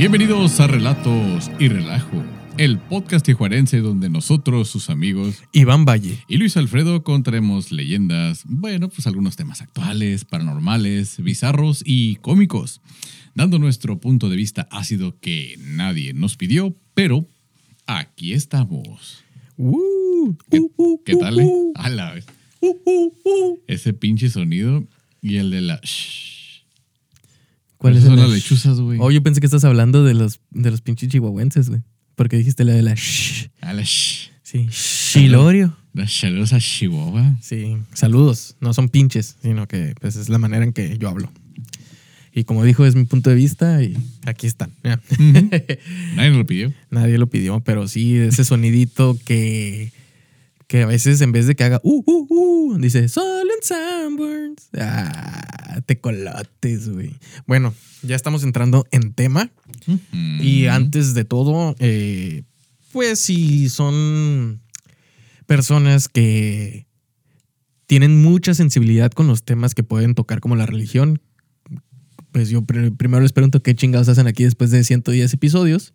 Bienvenidos a Relatos y Relajo, el podcast tijuarense donde nosotros, sus amigos Iván Valle. y Luis Alfredo contaremos leyendas, bueno, pues algunos temas actuales, paranormales, bizarros y cómicos, dando nuestro punto de vista ácido que nadie nos pidió, pero aquí estamos. Uh, ¿Qué, uh, uh, qué tal? eh? A la vez. Ese pinche sonido y el de la... shh. ¿Cuáles son las lechuzas, güey. Oh, yo pensé que estás hablando de los, de los pinches chihuahuenses, güey. Porque dijiste la de la shh. A la shh. Sí. Shilorio. La chalosa chihuahua. Sí. Saludos. No son pinches, sino que pues es la manera en que yo hablo. Y como dijo, es mi punto de vista y aquí están. Ya. Nadie lo pidió. Nadie lo pidió, pero sí, ese sonidito que, que a veces en vez de que haga uh, uh, uh, dice Sol en Sanborns. Ah, te colates, güey. Bueno, ya estamos entrando en tema. Y antes de todo, eh, pues si son personas que tienen mucha sensibilidad con los temas que pueden tocar como la religión, pues yo pr- primero les pregunto qué chingados hacen aquí después de 110 episodios,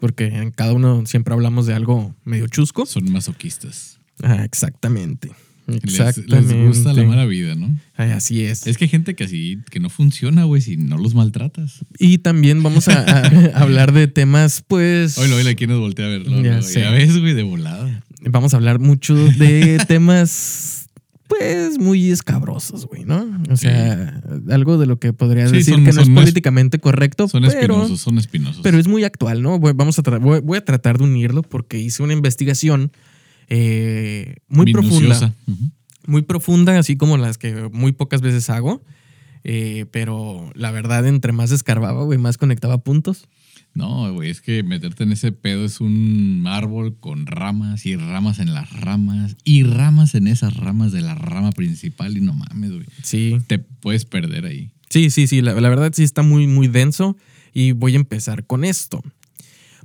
porque en cada uno siempre hablamos de algo medio chusco. Son masoquistas. Ah, exactamente. Les, Exactamente. les gusta la mala vida, ¿no? Ay, así es. Es que hay gente que así, que no funciona, güey, si no los maltratas. Y también vamos a, a hablar de temas, pues... Oye, oye, ¿quién nos voltea a verlo? Ya sé. ya ves, güey, de volada. vamos a hablar mucho de temas, pues, muy escabrosos, güey, ¿no? O sea, algo de lo que podría Sí, decir son- que no es políticamente correcto, Son pero, espinosos, son espinosos. pero es muy actual, ¿no? Voy, vamos a voy, voy a tratar de unirlo porque hice una investigación eh, muy Minuciosa. profunda, muy profunda, así como las que muy pocas veces hago. eh, pero la verdad, entre más escarbaba, güey, más conectaba puntos. No, güey, es que meterte en ese pedo es un árbol con ramas y ramas en las ramas y ramas en esas ramas de la rama principal y no mames, güey. Sí, Te puedes perder ahí. Sí, sí, sí, la, la verdad sí está muy, muy denso y voy a empezar con esto.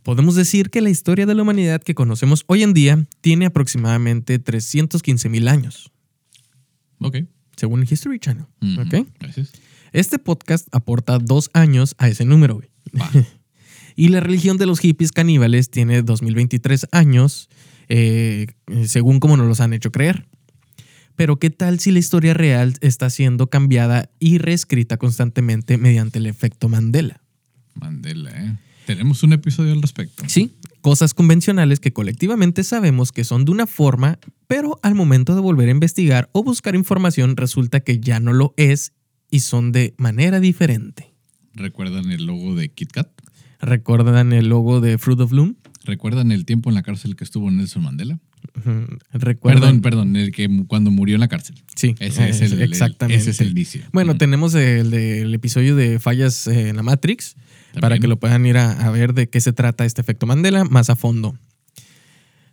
Podemos decir que la historia de la humanidad que conocemos hoy en día tiene aproximadamente 315 mil años, Ok. según el History Channel. Ujú, ¿ok? Gracias. Este podcast aporta dos años a ese número. güey. Y la religión de los hippies caníbales tiene 2023 años, eh, según como nos los han hecho creer. Pero ¿qué tal si la historia real está siendo cambiada y reescrita constantemente mediante el efecto Mandela? Mandela, ¿eh? Tenemos un episodio al respecto. Sí, cosas convencionales que colectivamente sabemos que son de una forma, pero al momento de volver a investigar o buscar información resulta que ya no lo es y son de manera diferente. ¿Recuerdan el logo de Kit Kat? ¿Recuerdan el logo de Fruit of Loom? ¿Recuerdan el tiempo en la cárcel que estuvo Nelson Mandela? ¿Recuerdan? Perdón, perdón, el que cuando murió en la cárcel. Sí, Ese es eh, el, el- exactamente. ese es el inicio. Bueno, tenemos el del episodio de fallas eh, en la Matrix para que lo puedan ir a, a ver de qué se trata este efecto Mandela más a fondo.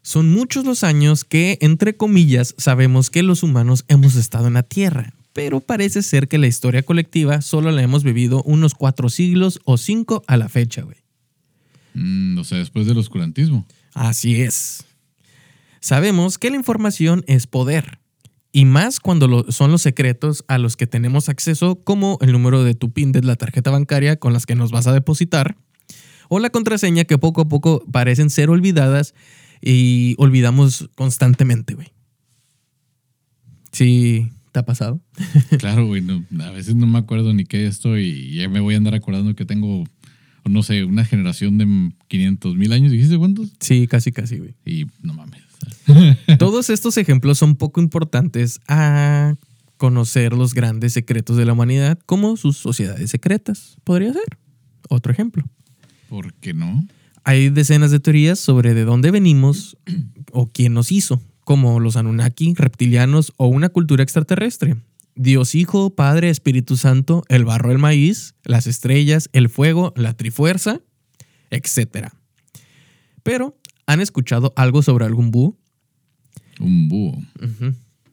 Son muchos los años que, entre comillas, sabemos que los humanos hemos estado en la Tierra, pero parece ser que la historia colectiva solo la hemos vivido unos cuatro siglos o cinco a la fecha, güey. Mm, o sea, después del oscurantismo. Así es. Sabemos que la información es poder, y más cuando lo- son los secretos a los que tenemos acceso, como el número de tu PIN de la tarjeta bancaria con las que nos vas a depositar, o la contraseña que poco a poco parecen ser olvidadas y olvidamos constantemente, güey. ¿Sí te ha pasado? Claro, güey. no, a veces no me acuerdo ni qué esto y ya me voy a andar acordando que tengo, no sé, una generación de 500 mil años. ¿Dijiste cuántos? Sí, casi, casi, güey. Y no mames. Todos estos ejemplos son poco importantes a conocer los grandes secretos de la humanidad, como sus sociedades secretas. Podría ser. Otro ejemplo. ¿Por qué no? Hay decenas de teorías sobre de dónde venimos o quién nos hizo, como los Anunnaki, reptilianos o una cultura extraterrestre. Dios Hijo, Padre, Espíritu Santo, el barro del maíz, las estrellas, el fuego, la trifuerza, etc. Pero, ¿han escuchado algo sobre algún búho? Un búho.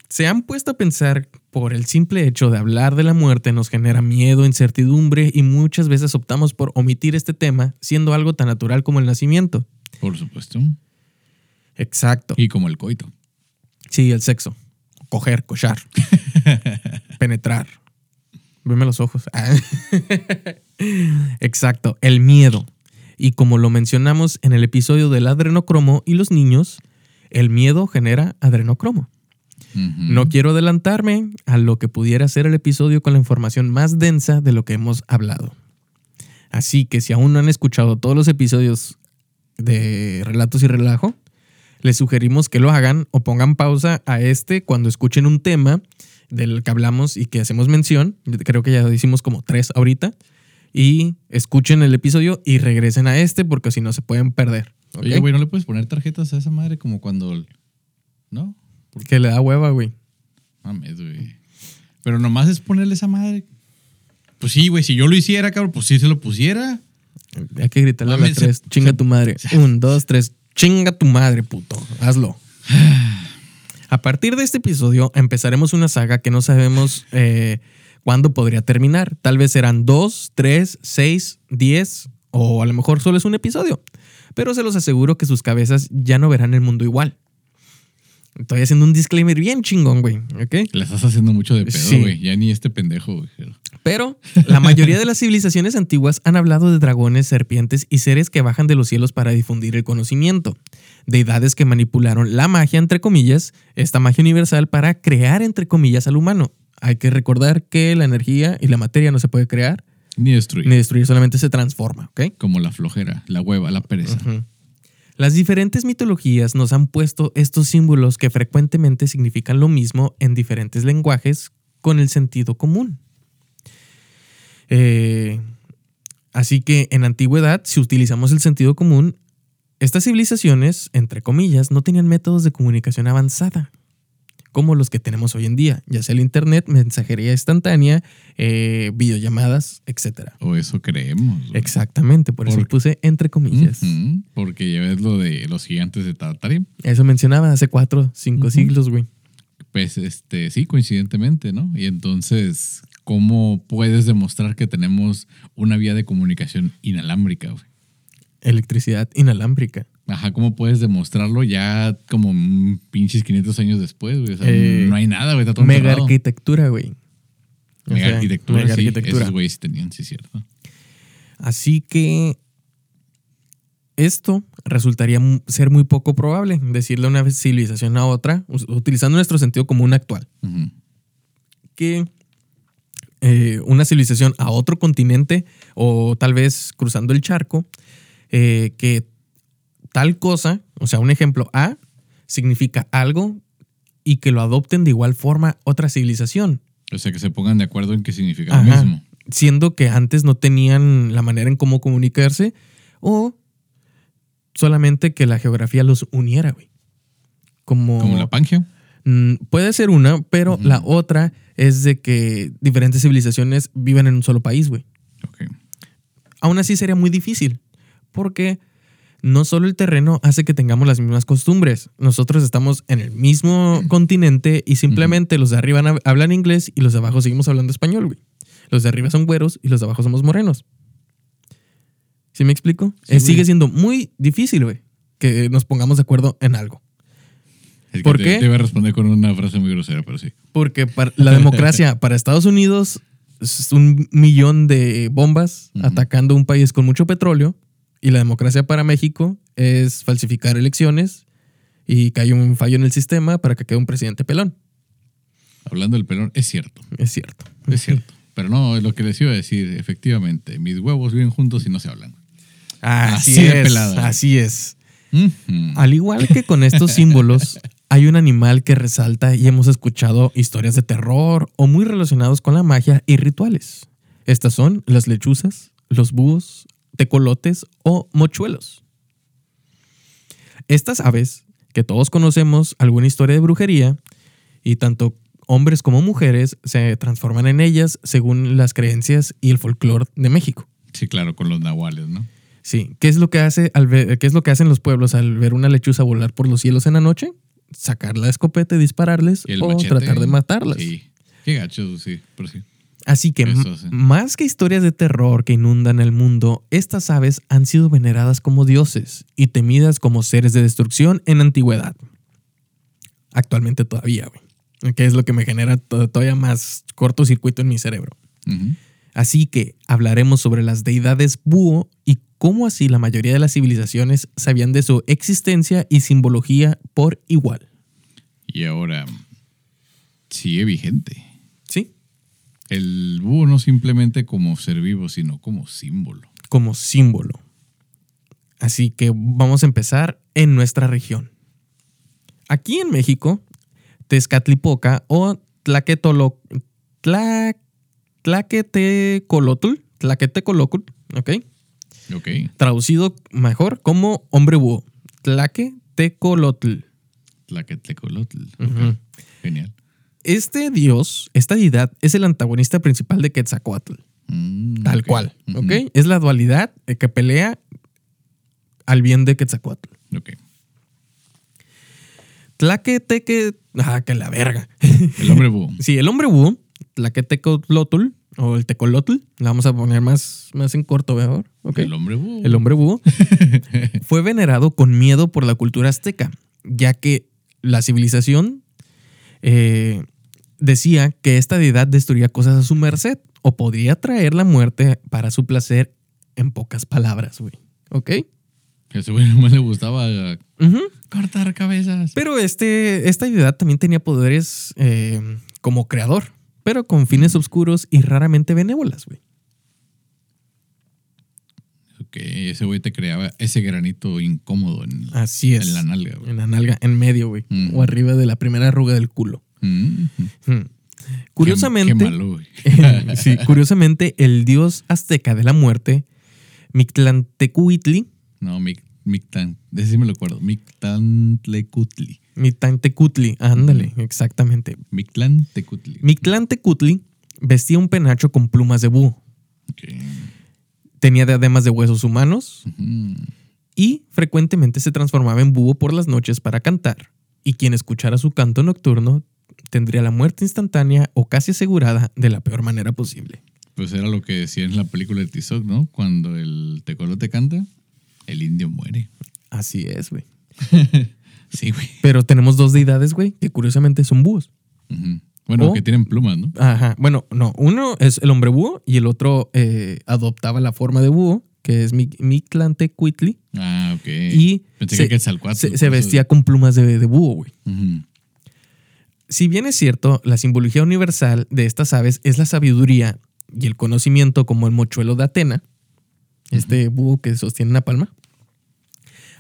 ¿Se han puesto a pensar por el simple hecho de hablar de la muerte nos genera miedo, incertidumbre y muchas veces optamos por omitir este tema siendo algo tan natural como el nacimiento? Por supuesto. Exacto. Y como el coito. Sí, el sexo. Coger, cochar. penetrar. Veme los ojos. Exacto, el miedo. Y como lo mencionamos en el episodio del adrenocromo y los niños, el miedo genera adrenocromo. No quiero adelantarme a lo que pudiera ser el episodio con la información más densa de lo que hemos hablado. Así que si aún no han escuchado todos los episodios de Relatos y Relajo, les sugerimos que lo hagan o pongan pausa a este cuando escuchen un tema del que hablamos y que hacemos mención. Creo que ya hicimos como tres ahorita. Y escuchen el episodio y regresen a este porque si no se pueden perder. ¿Ok? Oye, güey, ¿no le puedes poner tarjetas a esa madre como cuando... ¿No? Que le da hueva, güey. Mames, güey. Pero nomás es ponerle esa madre. Pues sí, güey, si yo lo hiciera, cabrón, pues sí se lo pusiera. Hay que gritarle a las Mames, se- tres. Chinga se- tu madre. Un, dos, tres. Chinga tu madre, puto. Hazlo. A partir de este episodio empezaremos una saga que no sabemos eh, cuándo podría terminar. Tal vez serán dos, tres, seis, diez o a lo mejor solo es un episodio. Pero se los aseguro que sus cabezas ya no verán el mundo igual. Estoy haciendo un disclaimer bien chingón, güey. ¿Ok? Le estás haciendo mucho de pedo, Sí. güey. Ya ni este pendejo, güey. Pero la mayoría de las civilizaciones antiguas han hablado de dragones, serpientes y seres que bajan de los cielos para difundir el conocimiento. Deidades que manipularon la magia, entre comillas, esta magia universal para crear, entre comillas, al humano. Hay que recordar que la energía y la materia no se puede crear Ni destruir. ni destruir, solamente se transforma, ¿ok? Como la flojera, la hueva, la pereza. Las diferentes mitologías nos han puesto estos símbolos que frecuentemente significan lo mismo en diferentes lenguajes con el sentido común. Eh, así que en antigüedad, si utilizamos el sentido común, estas civilizaciones, entre comillas, no tenían métodos de comunicación avanzada como los que tenemos hoy en día, ya sea el Internet, mensajería instantánea, eh, videollamadas, etc. O eso creemos. güey. Exactamente, por eso puse entre comillas. Porque ya ves lo de los gigantes de Tartarín. Eso mencionaba hace cuatro, cinco siglos, güey. Pues este, sí, coincidentemente, ¿no? Y entonces, ¿cómo puedes demostrar que tenemos una vía de comunicación inalámbrica, güey? Electricidad inalámbrica. Ajá, ¿cómo puedes demostrarlo ya como pinches 500 años después, güey? O sea, Eh, no hay nada, güey, está todo Mega enterrado. arquitectura, güey. O Mega sea, arquitectura, mega sí. arquitectura. Esos güeyes tenían, sí, cierto. Así que esto resultaría ser muy poco probable, decirle una civilización a otra, utilizando nuestro sentido común actual, que eh, una civilización a otro continente o tal vez cruzando el charco, eh, que tal cosa, o sea, un ejemplo A, significa algo y que lo adopten de igual forma otra civilización. O sea, que se pongan de acuerdo en qué significa Ajá. lo mismo. siendo que antes no tenían la manera en cómo comunicarse o solamente que la geografía los uniera, güey. Como, Como la Pangea. Mm, puede ser una, pero la otra es de que diferentes civilizaciones viven en un solo país, güey. Aún así sería muy difícil, porque no solo el terreno hace que tengamos las mismas costumbres. Nosotros estamos en el mismo continente y simplemente los de arriba hab- hablan inglés y los de abajo seguimos hablando español, güey. Los de arriba son güeros y los de abajo somos morenos. ¿Sí me explico? Sí, Eh, sigue siendo muy difícil, güey, que nos pongamos de acuerdo en algo. Es que ¿Por te, qué? Te iba a responder con una frase muy grosera, pero sí. Porque para- la democracia para Estados Unidos es un millón de bombas atacando un país con mucho petróleo. Y la democracia para México es falsificar elecciones y que haya un fallo en el sistema para que quede un presidente pelón. Hablando del pelón, es cierto. Es cierto. Es cierto. Pero no, lo que les iba a decir, efectivamente, mis huevos viven juntos y no se hablan. Así, es. pelada. Así es. Al igual que con estos símbolos, hay un animal que resalta y hemos escuchado historias de terror o muy relacionados con la magia y rituales. Estas son las lechuzas, los búhos, tecolotes o mochuelos. Estas aves, que todos conocemos alguna historia de brujería, y tanto hombres como mujeres se transforman en ellas según las creencias y el folclore de México. Sí, claro, con los nahuales, ¿no? Sí, ¿qué es lo que hace al ver- qué es lo que hacen los pueblos al ver una lechuza volar por los cielos en la noche? Sacar la escopeta y dispararles Y o machete. tratar de matarlas. Sí. Qué gachos, sí, pero sí. Así que Eso m- sí. más que historias de terror que inundan el mundo, estas aves han sido veneradas como dioses y temidas como seres de destrucción en antigüedad. Actualmente todavía, güey. Que es lo que me genera to- todavía más cortocircuito en mi cerebro. Así que hablaremos sobre las deidades búho y cómo así la mayoría de las civilizaciones sabían de su existencia y simbología por igual. Y ahora sigue vigente. El búho no simplemente como ser vivo, sino como símbolo. Como símbolo. Así que vamos a empezar en nuestra región. Aquí en México, Tezcatlipoca o Tlaquetolo, Tla, Tlaquetecolotl, ¿ok? Ok. Traducido mejor como hombre búho. Tlaquetecolotl. Tlaquetecolotl. Ujú. Genial. Este dios, esta deidad, es el antagonista principal de Quetzalcoatl. Mm, Tal cual. ¿ok? Es la dualidad que pelea al bien de Quetzalcoatl. Ok. Tlaqueteque... Ah, que la verga. El hombre búho. sí, el hombre búho, Tlaquetecolotl, o el Tecolotl, la vamos a poner más, más en corto, mejor. El hombre búho. El hombre búho fue venerado con miedo por la cultura azteca, ya que la civilización eh, decía que esta deidad destruía cosas a su merced o podría traer la muerte para su placer, en pocas palabras, güey. ¿Ok? A ese güey nomás le gustaba Ujú. cortar cabezas. Pero este, esta deidad también tenía poderes eh, como creador, pero con fines oscuros y raramente benévolas, güey. Ok, ese güey te creaba ese granito incómodo en, Así es. en la nalga, güey. En la nalga, en medio, güey. Ujú. O arriba de la primera arruga del culo. Mm, Hmm. Curiosamente, Qué, qué malo, güey. sí, curiosamente, el dios azteca de la muerte, Mictlantecuhtli, No, Mic, Mictan. Sí me lo acuerdo. Mictantlecutli. Mictlantecuhtli, ándale, exactamente. Mictlantecutli. Mictlantecuhtli vestía un penacho con plumas de búho, tenía diademas de huesos humanos y frecuentemente se transformaba en búho por las noches para cantar. Y quien escuchara su canto nocturno tendría la muerte instantánea o casi asegurada de la peor manera posible. Pues era lo que decía en la película de Tizoc, ¿no? Cuando el tecolote canta, el indio muere. Así es, güey. Sí, güey. Pero tenemos dos deidades, güey, que curiosamente son búhos. Bueno, O- que tienen plumas, ¿no? Ajá. Bueno, no. Uno es el hombre búho y el otro eh, adoptaba la forma de búho, que es Mi- Mictlantecuhtli. Ah, ok. Y Pensé se, que vestía con plumas de, de búho, güey. Ujú. Si bien es cierto, la simbología universal de estas aves es la sabiduría y el conocimiento como el mochuelo de Atena, este búho que sostiene una palma.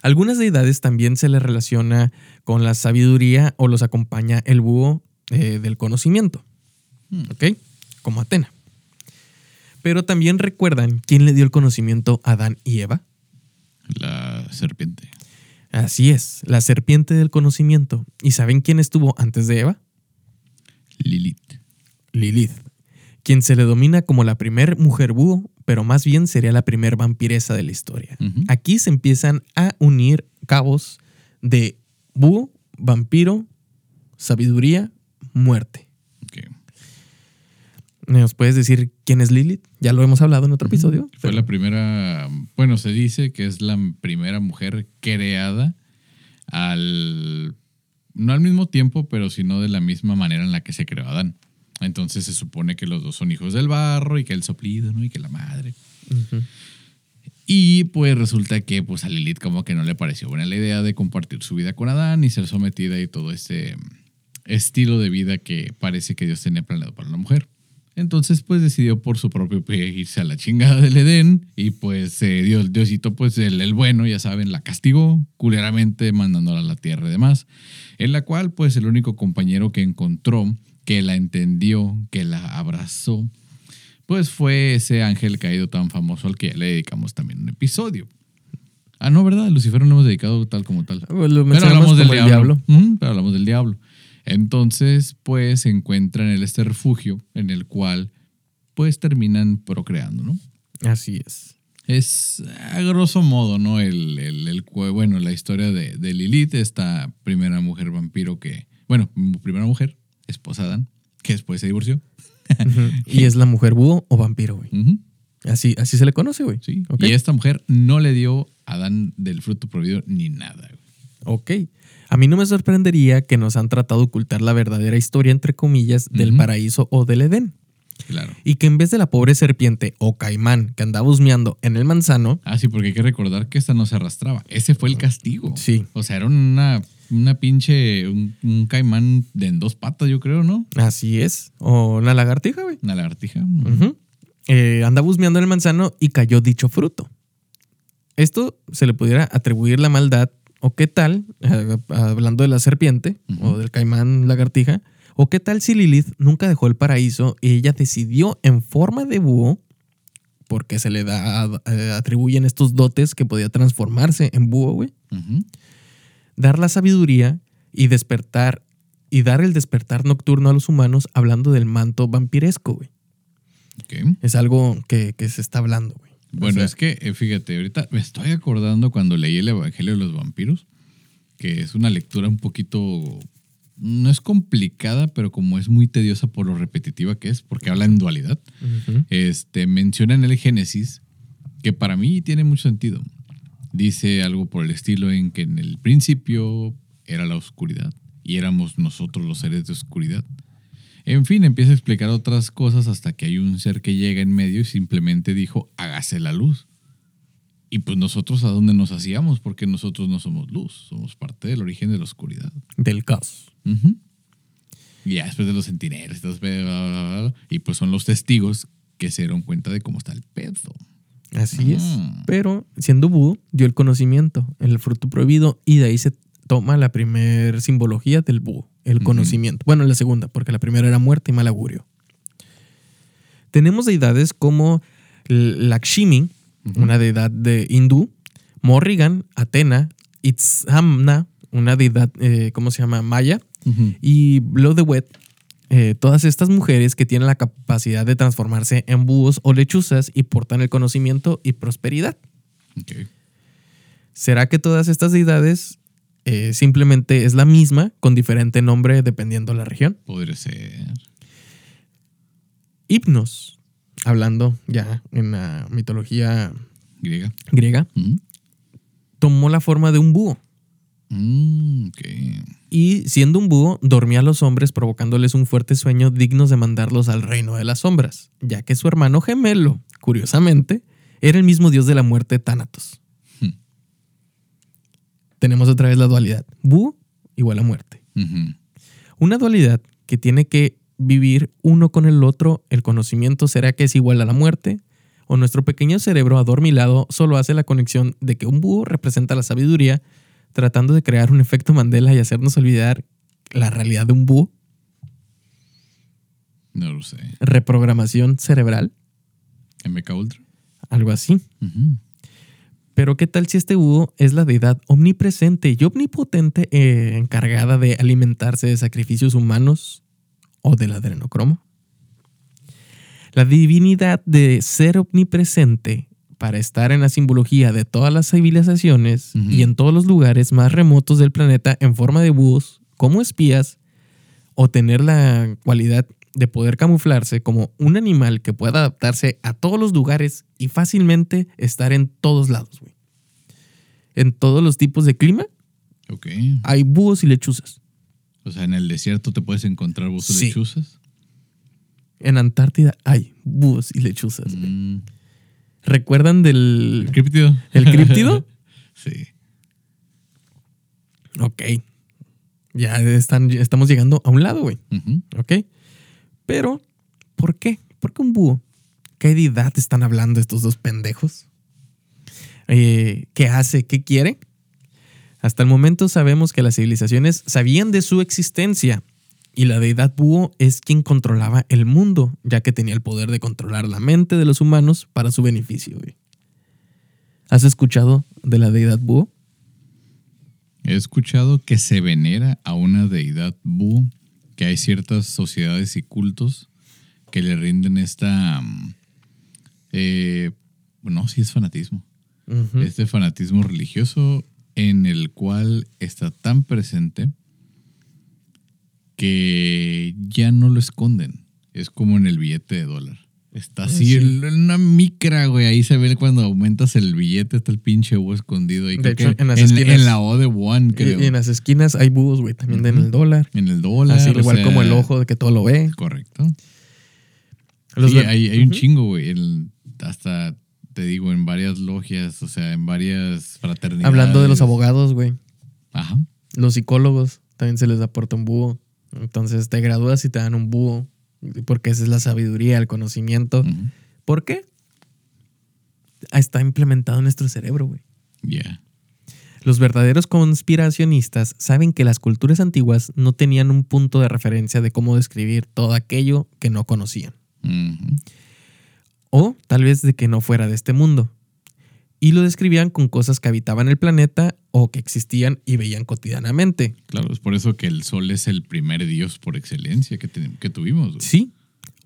Algunas deidades también se les relaciona con la sabiduría o los acompaña el búho eh, del conocimiento, Hmm. ¿ok? Como Atena. Pero también recuerdan quién le dio el conocimiento a Adán y Eva. La serpiente. Así es, la serpiente del conocimiento. ¿Y saben quién estuvo antes de Eva? Lilith. Lilith, quien se le domina como la primer mujer búho, pero más bien sería la primer vampiresa de la historia. Aquí se empiezan a unir cabos de búho, vampiro, sabiduría, muerte. ¿Nos puedes decir quién es Lilith? Ya lo hemos hablado en otro episodio. Fue pero- la primera, bueno, se dice que es la primera mujer creada al, no al mismo tiempo, pero sino de la misma manera en la que se creó Adán. Entonces se supone que los dos son hijos del barro y que el soplido, ¿no? Y que la madre. Y pues resulta que pues a Lilith como que no le pareció buena la idea de compartir su vida con Adán y ser sometida y todo ese estilo de vida que parece que Dios tenía planeado para la mujer. Entonces pues decidió por su propio pie irse a la chingada del Edén y pues eh, Dios, Diosito pues el, el bueno, ya saben, la castigó culeramente mandándola a la tierra y demás, en la cual pues el único compañero que encontró, que la entendió, que la abrazó, pues fue ese ángel caído tan famoso al que ya le dedicamos también un episodio. Ah, no, ¿verdad? Lucifer no hemos dedicado tal como tal. Lo Pero hablamos del como el diablo. Ujú, pero hablamos del diablo. Entonces, pues se encuentran en este refugio en el cual, pues terminan procreando, ¿no? Así es. Es a grosso modo, ¿no? El, el- bueno, la historia de, de Lilith, esta primera mujer vampiro que, bueno, primera mujer, esposa de Adán, que después se divorció. Y es la mujer búho o vampiro, güey. Así, así se le conoce, güey. sí. Ok. Y esta mujer no le dio a Adán del fruto prohibido ni nada. güey. Ok. A mí no me sorprendería que nos han tratado de ocultar la verdadera historia, entre comillas, del paraíso o del Edén. Claro. Y que en vez de la pobre serpiente o caimán que andaba husmeando en el manzano, Ah, sí, porque hay que recordar que esta no se arrastraba. Ese fue el castigo. Sí. O sea, era una, una pinche. Un, un caimán de en dos patas, yo creo, ¿no? así es, o una lagartija, güey. Una lagartija. Ujú. Eh, andaba husmeando en el manzano y cayó dicho fruto. Esto se le pudiera atribuir la maldad, o qué tal, eh, hablando de la serpiente o del caimán lagartija, o qué tal si Lilith nunca dejó el paraíso y ella decidió en forma de búho, porque se le da, eh, atribuyen estos dotes que podía transformarse en búho, güey, dar la sabiduría y despertar, y dar el despertar nocturno a los humanos hablando del manto vampiresco, güey. Es algo que, que se está hablando, güey. O Bueno, sea, es que, eh, fíjate, ahorita me estoy acordando cuando leí el Evangelio de los Vampiros, que es una lectura un poquito. No es complicada, pero como es muy tediosa por lo repetitiva que es, porque habla en dualidad. este, menciona en el Génesis que para mí tiene mucho sentido. Dice algo por el estilo en que en el principio era la oscuridad y éramos nosotros los seres de oscuridad. En fin, empieza a explicar otras cosas hasta que hay un ser que llega en medio y simplemente dijo, hágase la luz. Y pues nosotros a dónde nos hacíamos, porque nosotros no somos luz, somos parte del origen de la oscuridad. Del caos. Y ya después de los centinelas, y pues son los testigos que se dieron cuenta de cómo está el pedo. Así es. Pero siendo búho, dio el conocimiento, el fruto prohibido, y de ahí se toma la primer simbología del búho, el conocimiento. Bueno, la segunda, porque la primera era muerte y mal augurio. Tenemos deidades como Lakshmi, una deidad de hindú, Morrigan, Atena, Itzhamna, una deidad, eh, ¿cómo se llama? Maya, y Blodeuwet, eh, todas estas mujeres que tienen la capacidad de transformarse en búhos o lechuzas y portan el conocimiento y prosperidad. ¿Será que todas estas deidades eh, simplemente es la misma con diferente nombre dependiendo la región? Podría ser. Hipnos, hablando ya en la mitología Griega. griega, Ujú. tomó la forma de un búho. Mm. Y siendo un búho, dormía a los hombres provocándoles un fuerte sueño dignos de mandarlos al reino de las sombras, ya que su hermano gemelo, curiosamente, era el mismo dios de la muerte Thanatos. Tenemos otra vez la dualidad. Búho igual a muerte. Una dualidad que tiene que vivir uno con el otro, el conocimiento será que es igual a la muerte, o nuestro pequeño cerebro adormilado solo hace la conexión de que un búho representa la sabiduría, tratando de crear un efecto Mandela y hacernos olvidar la realidad de un búho, No lo sé. reprogramación cerebral, MK Ultra. algo así. Pero ¿qué tal si este búho es la deidad omnipresente y omnipotente eh, encargada de alimentarse de sacrificios humanos o del adrenocromo? La divinidad de ser omnipresente para estar en la simbología de todas las civilizaciones y en todos los lugares más remotos del planeta en forma de búhos como espías o tener la cualidad de poder camuflarse como un animal que pueda adaptarse a todos los lugares y fácilmente estar en todos lados, güey. En todos los tipos de clima Ok. hay búhos y lechuzas. O sea, en el desierto te puedes encontrar búhos Sí. lechuzas. En Antártida hay búhos y lechuzas. güey. Mm. ¿Recuerdan del ¿El críptido? el críptido? sí. ok. Ya están, estamos llegando a un lado, güey. ¿Ok? Pero, ¿por qué? ¿Por qué un búho? ¿Qué deidad están hablando estos dos pendejos? Eh, ¿Qué hace? ¿Qué quiere? Hasta el momento sabemos que las civilizaciones sabían de su existencia y la deidad búho es quien controlaba el mundo, ya que tenía el poder de controlar la mente de los humanos para su beneficio. ¿Has escuchado de la deidad búho? He escuchado que se venera a una deidad búho, que hay ciertas sociedades y cultos que le rinden esta... mm, eh, no, sí es fanatismo. Este fanatismo religioso en el cual está tan presente que ya no lo esconden. Es como en el billete de dólar. Está así sí. en una micra, güey. Ahí se ve cuando aumentas el billete, está el pinche búho escondido ahí. De hecho, en las en, esquinas. en la O de One, creo. Y en las esquinas hay búhos, güey, también en Ujú. el dólar. En el dólar. Así igual sea, como el ojo de que todo lo ve. Correcto. Los sí, hay, hay un chingo, güey. El- Hasta, te digo, en varias logias, o sea, en varias fraternidades. Hablando de los abogados, güey. Ajá. Los psicólogos también se les aporta un búho. Entonces te gradúas y te dan un búho. Porque esa es la sabiduría, el conocimiento. Ujú. ¿Por qué? Está implementado en nuestro cerebro, güey. Ya. Los verdaderos conspiracionistas saben que las culturas antiguas no tenían un punto de referencia de cómo describir todo aquello que no conocían. O tal vez de que no fuera de este mundo. Y lo describían con cosas que habitaban el planeta o que existían y veían cotidianamente. Claro, es por eso que el sol es el primer dios por excelencia que, que tuvimos. güey. Sí.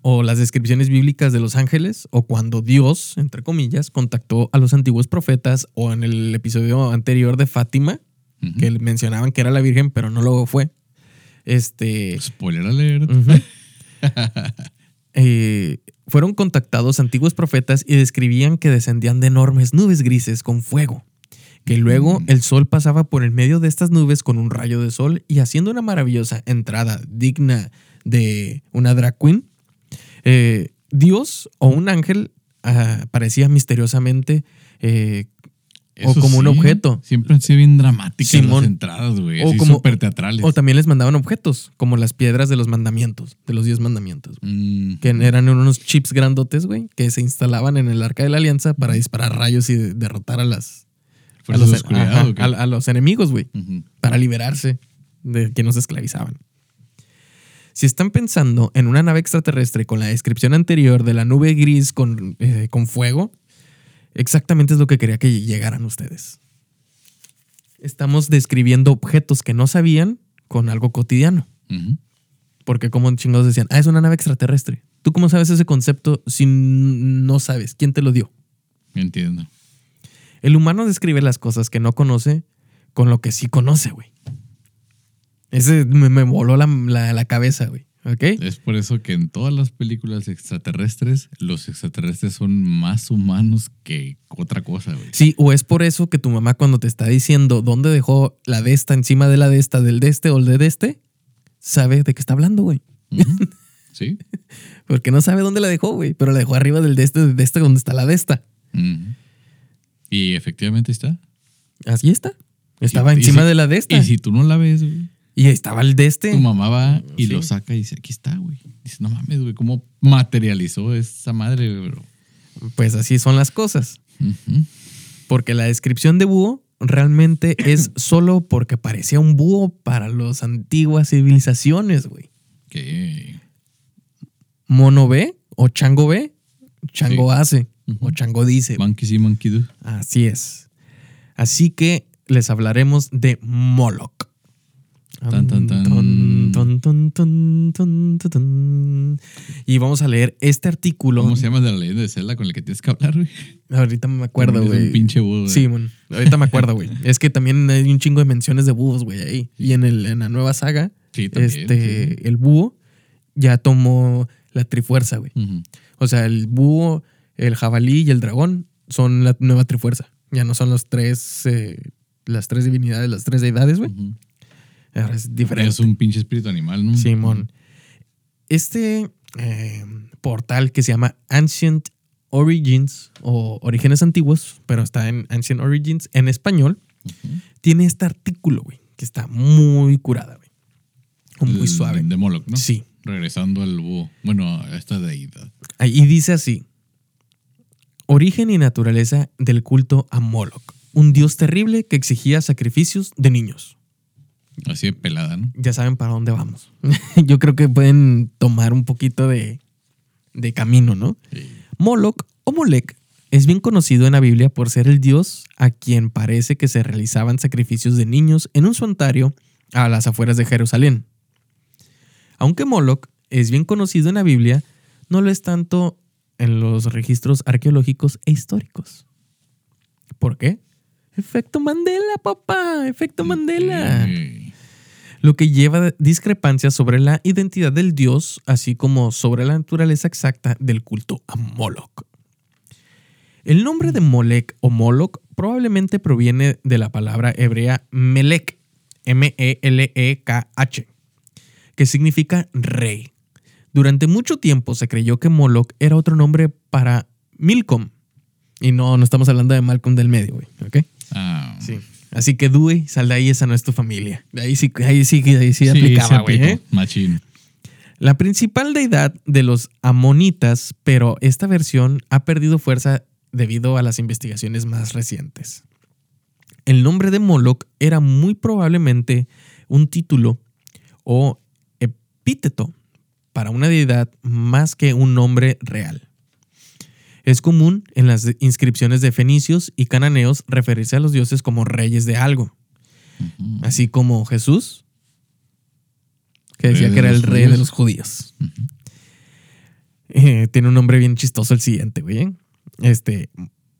O las descripciones bíblicas de los ángeles, o cuando Dios, entre comillas, contactó a los antiguos profetas, o en el episodio anterior de Fátima, que mencionaban que era la Virgen, pero no lo fue. Este. Spoiler alert. ujú. Eh, fueron contactados antiguos profetas y describían que descendían de enormes nubes grises con fuego. Que luego Mm. el sol pasaba por el medio de estas nubes con un rayo de sol y haciendo una maravillosa entrada digna de una drag queen. eh, Dios o un ángel ah, aparecía misteriosamente eh, o como un objeto. Siempre han sido bien dramáticas Simón. las entradas, güey. O como- súper teatrales. O también les mandaban objetos, como las piedras de los mandamientos, de los diez mandamientos. Mm. Que eran unos chips grandotes, güey, que se instalaban en el arca de la alianza para disparar rayos y de- derrotar a las. A ¿Fuerzas los, ajá, a- a los enemigos, güey, para liberarse de que nos esclavizaban. Si están pensando en una nave extraterrestre con la descripción anterior de la nube gris con, eh, con fuego, exactamente es lo que quería que llegaran ustedes. Estamos describiendo objetos que no sabían con algo cotidiano. Porque como chingados decían, ah, es una nave extraterrestre. ¿Tú cómo sabes ese concepto si no sabes? ¿Quién te lo dio? Entiendo. El humano describe las cosas que no conoce con lo que sí conoce, güey. Ese me, me voló la, la- la cabeza, güey. Es por eso que en todas las películas extraterrestres, los extraterrestres son más humanos que otra cosa, güey. Sí, o es por eso que tu mamá cuando te está diciendo dónde dejó la de esta encima de la de esta, del de este o el de este, sabe de qué está hablando, güey. Sí. Porque no sabe dónde la dejó, güey. Pero la dejó arriba del de este, de este donde está la de esta. Y efectivamente está. Así está. Estaba Y- y encima si- de la de esta. Y si tú no la ves, güey, Y ahí estaba el de este. tu mamá va y Sí. lo saca y dice, aquí está, güey. Dice, no mames, güey, ¿cómo materializó esa madre, güey? bro?" Pues así son las cosas. Porque la descripción de búho realmente es solo porque parecía un búho para las antiguas civilizaciones, güey. Que Mono ve o chango ve, chango Sí. hace o chango dice. monkey see, monkey do. Así es. Así que les hablaremos de Moloch. Tan, tan, tan. Y vamos a leer este artículo. ¿Cómo se llama de la leyenda de Zelda con la que tienes que hablar, güey? Ahorita me acuerdo, Es güey. un pinche búho, güey. Sí, mon. ahorita me acuerdo, güey. Es que también hay un chingo de menciones de búhos, güey, ahí. Y en, el, en la nueva saga, Sí, también. este, sí. el búho ya tomó la trifuerza, güey. O sea, el búho, el jabalí y el dragón son la nueva trifuerza. Ya no son los tres, eh, las tres divinidades, las tres deidades, güey. Ahora es diferente. Es un pinche espíritu animal, ¿no? Simón. Este eh, portal que se llama Ancient Origins o Orígenes Antiguos, pero está en Ancient Origins en español, tiene este artículo, güey, que está muy curada, güey. O Muy El suave. De Moloch, ¿no? Sí. Regresando al búho. Bueno, a esta deidad. Y dice así: Origen y naturaleza del culto a Moloch, un dios terrible que exigía sacrificios de niños. Así de pelada, ¿no? Ya saben para dónde vamos. Yo creo que pueden tomar un poquito de, de camino, ¿no? Moloch o Molech es bien conocido en la Biblia por ser el dios a quien parece que se realizaban sacrificios de niños en un santuario a las afueras de Jerusalén. Aunque Moloch es bien conocido en la Biblia, no lo es tanto en los registros arqueológicos e históricos. ¿Por qué? Efecto Mandela, papá, efecto Mandela Ok. lo que lleva a discrepancias sobre la identidad del dios, así como sobre la naturaleza exacta del culto a Moloch. El nombre de Molech o Moloch probablemente proviene de la palabra hebrea Melech, M-E-L-E-K-H, que significa rey, Durante mucho tiempo se creyó que Moloch era otro nombre para Milcom. Y no, no estamos hablando de Malcolm del medio, güey. ¿Ok? Ah, Sí. Así que Dewey, sal de ahí, esa no es tu familia. De ahí sí, ahí sí, ahí sí, sí, aplicaba, güey. ¿eh? Machín. La principal deidad de los amonitas, pero esta versión ha perdido fuerza debido a las investigaciones más recientes. El nombre de Moloch era muy probablemente un título o epíteto para una deidad más que un nombre real. Es común en las inscripciones de fenicios y cananeos referirse a los dioses como reyes de algo, así como Jesús, que decía de que era el rey de los judíos. Eh, tiene un nombre bien chistoso el siguiente, güey. ¿eh? Este,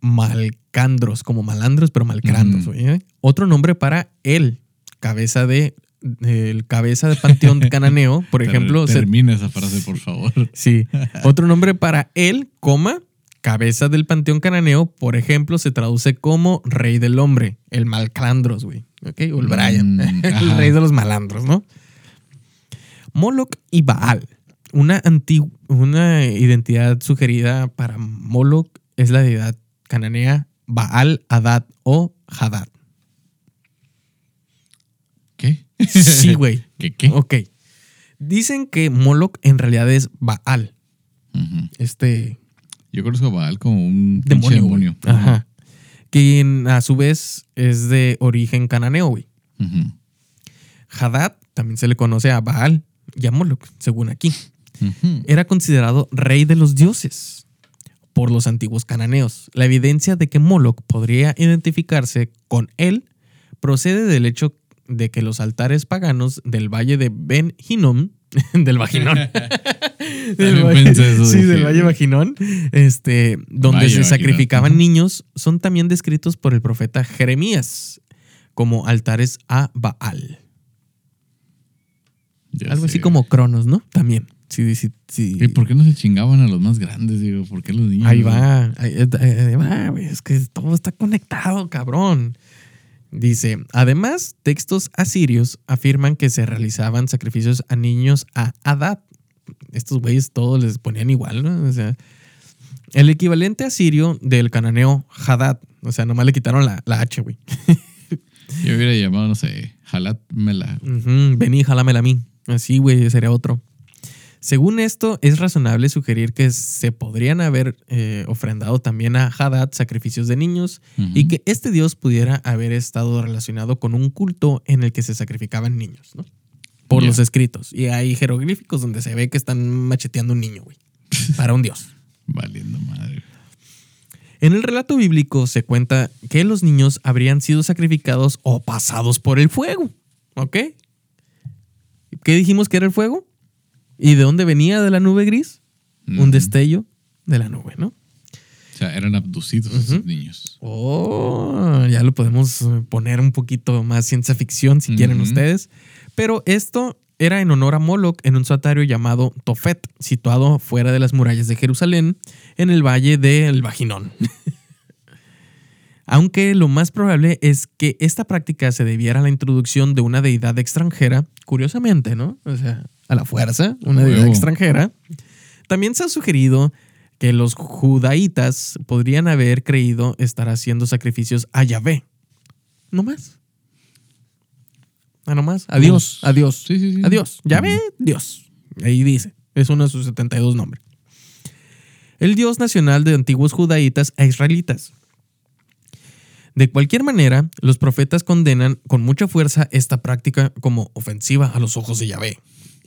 Malcandros, como malandros, pero malcrandos, Ujú. güey. ¿eh? Otro nombre para él, cabeza de, el cabeza de panteón cananeo, por ejemplo. se- Termina esa frase, por favor. sí. Otro nombre para él, coma, cabeza del panteón cananeo, por ejemplo, se traduce como rey del hombre, el Malcandros, güey. ¿Ok? O el Brian, Mm, el ajá. rey de los malandros, ¿no? Moloch y Baal. Una, antigua, una identidad sugerida para Moloch es la deidad cananea Baal Hadad o Hadad. ¿Qué? Sí, güey. ¿Qué qué? Ok. Dicen que Moloch en realidad es Baal, este Yo conozco a Baal como un demonio. Ajá. Quien a su vez es de origen cananeo, güey. Hadad también se le conoce a Baal y a Moloch, según aquí. Era considerado rey de los dioses por los antiguos cananeos. La evidencia de que Moloch podría identificarse con él procede del hecho de que los altares paganos del valle de Ben Hinnom, del Vaginón, del valle, eso, sí, del valle Vaginón, este, donde Valle se sacrificaban niños, son también descritos por el profeta Jeremías como altares a Baal. Ya Algo sé. así como Cronos, ¿no? También. Sí, sí, sí. ¿Y por qué no se chingaban a los más grandes? Digo, ¿por qué los niños? Ahí va, ahí, eh, eh, va, es que todo está conectado, cabrón. Dice, además, textos asirios afirman que se realizaban sacrificios a niños a Hadad. Estos güeyes todos les ponían igual, ¿no? O sea, el equivalente asirio del cananeo Hadad. O sea, nomás le quitaron la, la H, güey. Yo hubiera llamado, no sé, Jalat Mela. Ujú, Vení, jálamela a mí. Así, güey, sería otro. Según esto, es razonable sugerir que se podrían haber eh, ofrendado también a Hadad sacrificios de niños y que este dios pudiera haber estado relacionado con un culto en el que se sacrificaban niños, ¿no? Por los escritos. Y hay jeroglíficos donde se ve que están macheteando un niño, güey. Para un dios. Valiendo madre. En el relato bíblico se cuenta que los niños habrían sido sacrificados o pasados por el fuego. ¿Ok? ¿Qué dijimos que era el fuego? ¿Y de dónde venía de la nube gris? Un destello de la nube, ¿no? O sea, eran abducidos esos niños. Oh, ya lo podemos poner un poquito más ciencia ficción si quieren ustedes. Pero esto era en honor a Moloch en un santuario llamado Tofet, situado fuera de las murallas de Jerusalén, en el valle del Vaginón. Aunque lo más probable es que esta práctica se debiera a la introducción de una deidad extranjera, curiosamente, ¿no? O sea, a la fuerza, una deidad extranjera. También se ha sugerido que los judaítas podrían haber creído estar haciendo sacrificios a Yahvé. No más. Ah, no más. Adiós, adiós. sí, sí, sí. Adiós. Yahvé, Dios. Ahí dice. Es uno de sus 72 nombres. El Dios nacional de antiguos judaítas e israelitas. De cualquier manera, los profetas condenan con mucha fuerza esta práctica como ofensiva a los ojos de Yahvé.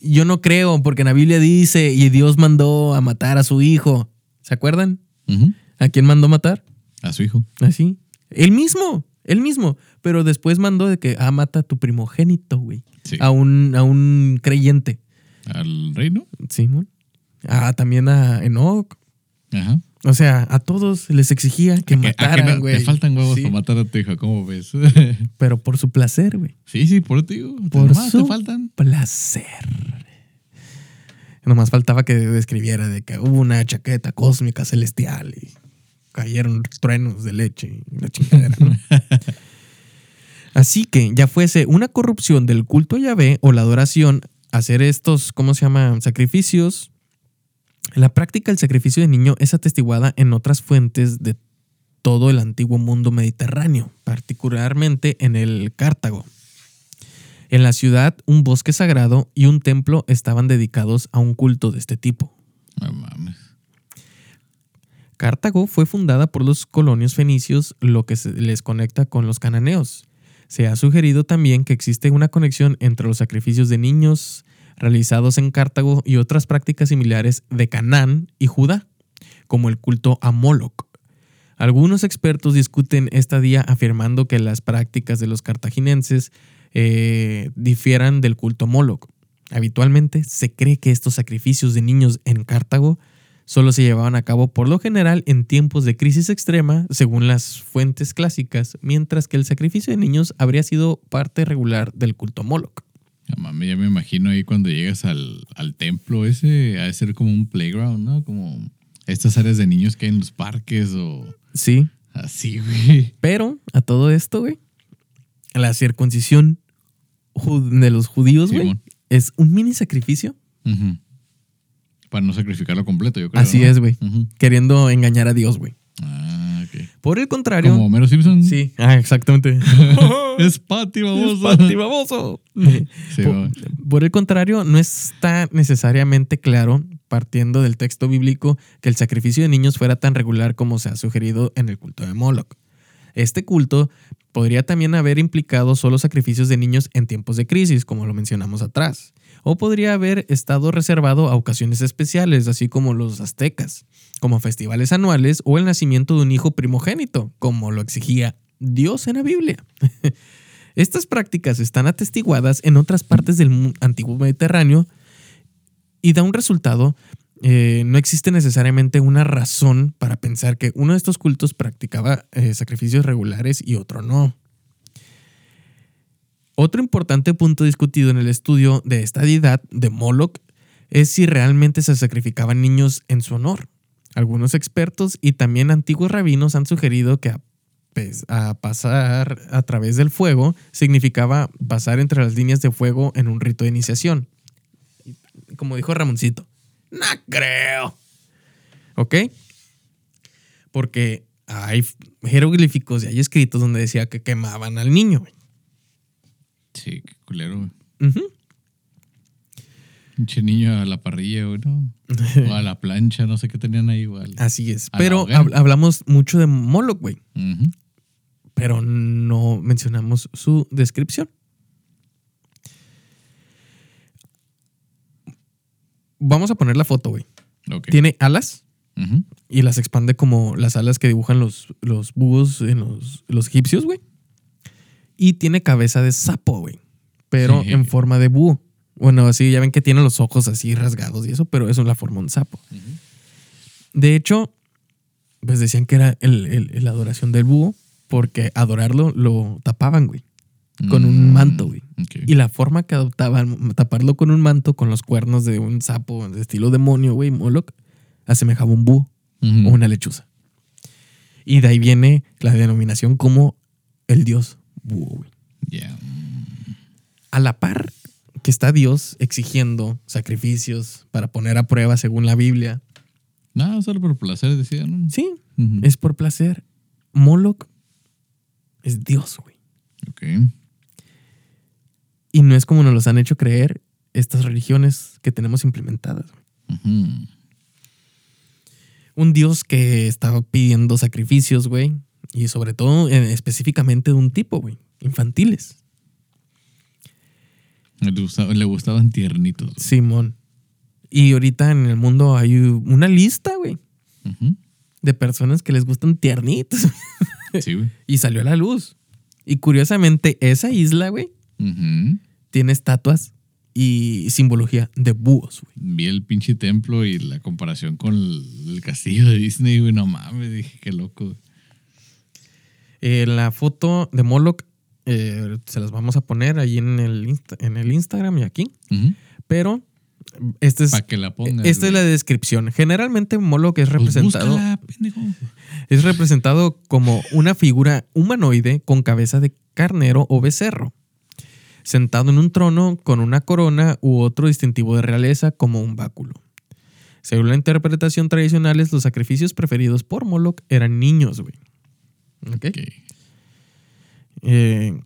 Yo no creo, porque en la Biblia dice, y Dios mandó a matar a su hijo. ¿Se acuerdan? ¿A quién mandó matar? A su hijo. Así. Él mismo, él mismo. Pero después mandó de que, ah, mata a tu primogénito, güey. Sí. A, un, a un creyente. Al reino. Simón. Ah, también a Enoch. Ajá. O sea, a todos les exigía que ¿A que mataran, no- güey. Te faltan huevos Sí, para matar a tu hijo, ¿cómo ves? Pero por su placer, güey. sí, sí, por digo. Por Nomás su- te faltan. Placer. Nomás faltaba que describiera de que hubo una chaqueta cósmica celestial y cayeron truenos de leche y la chingadera, ¿no? Así que ya fuese una corrupción del culto a Yahvé o la adoración, hacer estos, ¿cómo se llama? Sacrificios La práctica del sacrificio de niño es atestiguada en otras fuentes de todo el antiguo mundo mediterráneo, particularmente en el Cartago. En la ciudad, un bosque sagrado y un templo estaban dedicados a un culto de este tipo. Cartago fue fundada por los colonios fenicios, lo que les conecta con los cananeos. Se ha sugerido también que existe una conexión entre los sacrificios de niños realizados en Cartago y otras prácticas similares de Canaán y Judá, como el culto a Moloch. Algunos expertos discuten esta día afirmando que las prácticas de los cartaginenses eh, difieran del culto a Moloch. Habitualmente se cree que estos sacrificios de niños en Cartago solo se llevaban a cabo por lo general en tiempos de crisis extrema, según las fuentes clásicas, mientras que el sacrificio de niños habría sido parte regular del culto Moloch. Ya, mami, ya me imagino ahí cuando llegas al, al templo ese, ha de ser como un playground, ¿no? Como estas áreas de niños que hay en los parques o Sí, así, güey. pero a todo esto, güey, la circuncisión de los judíos, güey, es un mini sacrificio. Ujú. Para no sacrificarlo completo, yo creo. Así ¿no? es, güey. Queriendo engañar a Dios, güey. Ah, ok. Por el contrario. Como Homero Simpson. Sí, ah, exactamente. es Patty, vamos. Pati, baboso. Sí, por, por el contrario, no está necesariamente claro, partiendo del texto bíblico, que el sacrificio de niños fuera tan regular como se ha sugerido en el culto de Moloch. Este culto podría también haber implicado solo sacrificios de niños en tiempos de crisis, como lo mencionamos atrás, o podría haber estado reservado a ocasiones especiales, así como los aztecas, como festivales anuales o el nacimiento de un hijo primogénito, como lo exigía Dios en la Biblia. Estas prácticas están atestiguadas en otras partes del antiguo Mediterráneo y da un resultado. eh, no existe necesariamente una razón para pensar que uno de estos cultos practicaba eh, sacrificios regulares y otro no. Otro importante punto discutido en el estudio de esta deidad de Moloch es si realmente se sacrificaban niños en su honor. Algunos expertos y también antiguos rabinos han sugerido que a, pasar a través del fuego significaba pasar entre las líneas de fuego en un rito de iniciación. Como dijo Ramoncito, no creo. ¿Ok? Porque hay jeroglíficos y hay escritos donde decía que quemaban al niño. Sí, qué culero, güey. Pinche niño a la parrilla, güey, ¿no? O a la plancha, no sé qué tenían ahí igual. Así es. A Pero hab- hablamos mucho de Moloch, güey. Pero no mencionamos su descripción. Vamos a poner la foto, güey. Tiene alas y las expande como las alas que dibujan los, los búhos en los, los egipcios, güey. Y tiene cabeza de sapo, güey. Pero Sí. en forma de búho. Bueno, así ya ven que tiene los ojos así rasgados y eso, pero eso es la forma de un sapo. De hecho, pues decían que era el, el- la adoración del búho, porque adorarlo lo tapaban, güey, con un Mm, manto, güey. Y la forma que adoptaban taparlo con un manto con los cuernos de un sapo de estilo demonio, güey, Moloch, asemejaba un búho o una lechuza. Y de ahí viene la denominación como el dios búho, güey. Ya. A la par que está Dios exigiendo sacrificios para poner a prueba según la Biblia. No, solo por placer, decía, ¿no? Sí, es por placer. Moloch es Dios, güey. Ok. Y no es como nos los han hecho creer estas religiones que tenemos implementadas. güey. Un Dios que estaba pidiendo sacrificios, güey. Y sobre todo, eh, específicamente de un tipo, güey. Infantiles. Le, gustaba- le gustaban tiernitos. Simón. Y ahorita en el mundo hay una lista, güey, de personas que les gustan tiernitos. Sí, güey. y salió a la luz. Y curiosamente, esa isla, güey, tiene estatuas y simbología de búhos, güey. Vi el pinche templo y la comparación con el, el castillo de Disney, güey. No mames, dije, qué loco. Eh, la foto de Moloch eh, se las vamos a poner ahí en el, Insta- en el Instagram y aquí. Pero este es, Para que la pongas. esta es la descripción. Generalmente Moloch es Pues representado, búscala, es representado como una figura humanoide con cabeza de carnero o becerro, sentado en un trono con una corona u otro distintivo de realeza como un báculo. Según la interpretación tradicional, los sacrificios preferidos por Moloch eran niños, güey. ¿Ok? Ok. Eh,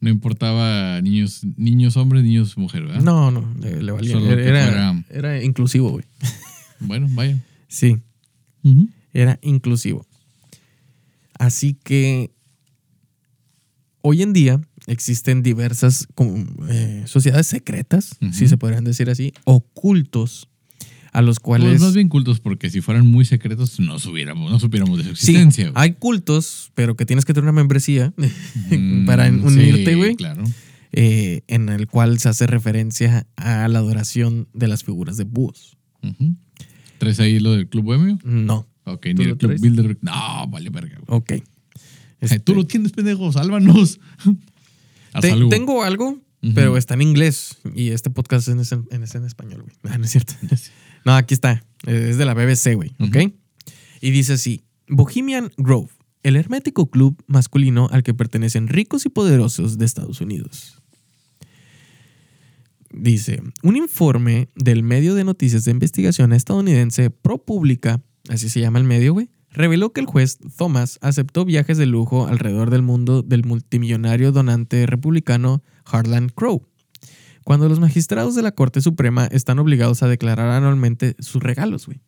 No importaba niños, niños hombres, niños mujeres, ¿verdad? no, no, le, le valía. Era, era inclusivo, güey. Bueno, vaya. Sí, era inclusivo. Así que hoy en día existen diversas como, eh, sociedades secretas, si se podrían decir así, ocultos, a los cuales... Pues más bien cultos, porque si fueran muy secretos, no supiéramos, no supiéramos de su Sí, existencia. hay cultos, pero que tienes que tener una membresía Mm, para unirte, sí, güey, claro. eh, en el cual se hace referencia a la adoración de las figuras de búhos. Ujú. ¿Traes ahí lo del Club Bohemio? No, Ok, ¿Tú ni el Club traes? Builder. No, vale, verga. güey. ok. Este, Tú lo tienes, pendejo, sálvanos. Haz te- algo. tengo algo, pero está en inglés y este podcast es en, es en español, güey. Ah, no es cierto. No, aquí está. Es de la BBC, güey. ¿Ok? Y dice así: Bohemian Grove, el hermético club masculino al que pertenecen ricos y poderosos de Estados Unidos. Dice: Un informe del medio de noticias de investigación estadounidense ProPublica, así se llama el medio, güey, reveló que el juez Thomas aceptó viajes de lujo alrededor del mundo del multimillonario donante republicano Harlan Crow cuando los magistrados de la Corte Suprema están obligados a declarar anualmente sus regalos, güey.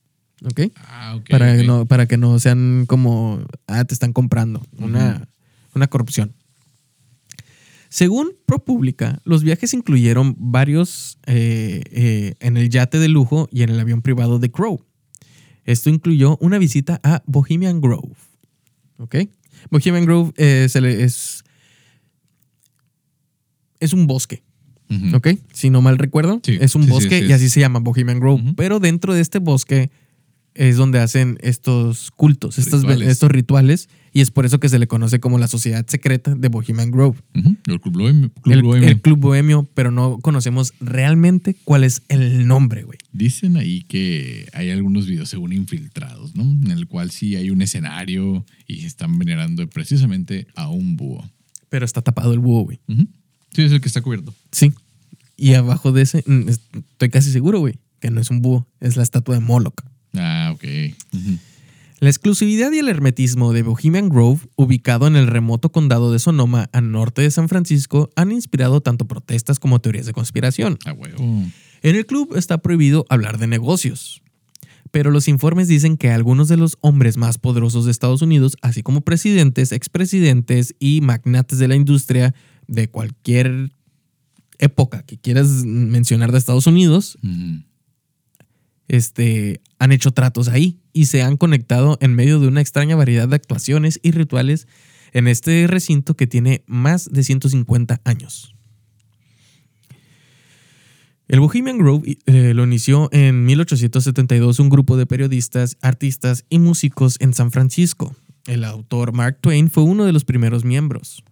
¿Ok? Ah, ok. para. Que no, para que no sean como, ah, te están comprando, una, una corrupción. Según ProPublica, los viajes incluyeron varios eh, eh, en el yate de lujo y en el avión privado de Crow. Esto incluyó una visita a Bohemian Grove. ¿Ok? Bohemian Grove eh, se le- es, es un bosque. Ujú. ¿Ok? Si no mal recuerdo, Sí, es un sí, bosque sí, y así se llama Bohemian Grove. Pero dentro de este bosque es donde hacen estos cultos, estos Rituales. estos rituales. Y es por eso que se le conoce como la sociedad secreta de Bohemian Grove. El Club Bohemio. Club el, Bohemio. el club bohemio, pero no conocemos realmente cuál es el nombre, güey. Dicen ahí que hay algunos videos según infiltrados, ¿no? En el cual sí hay un escenario y están venerando precisamente a un búho. Pero está tapado el búho, güey. Sí, es el que está cubierto. Sí. Y abajo de ese, mm, es- estoy casi seguro, güey, que no es un búho, es la estatua de Moloch. Ah, ok. La exclusividad y el hermetismo de Bohemian Grove, ubicado en el remoto condado de Sonoma, al norte de San Francisco, han inspirado tanto protestas como teorías de conspiración. A huevo. En el club está prohibido hablar de negocios. Pero los informes dicen que algunos de los hombres más poderosos de Estados Unidos, así como presidentes, expresidentes y magnates de la industria de cualquier época que quieras mencionar de Estados Unidos, este, han hecho tratos ahí y se han conectado en medio de una extraña variedad de actuaciones y rituales en este recinto que tiene más de 150 años. El Bohemian Grove eh, lo inició en 1872 un grupo de periodistas, artistas y músicos en San Francisco. El autor Mark Twain fue uno de los primeros miembros.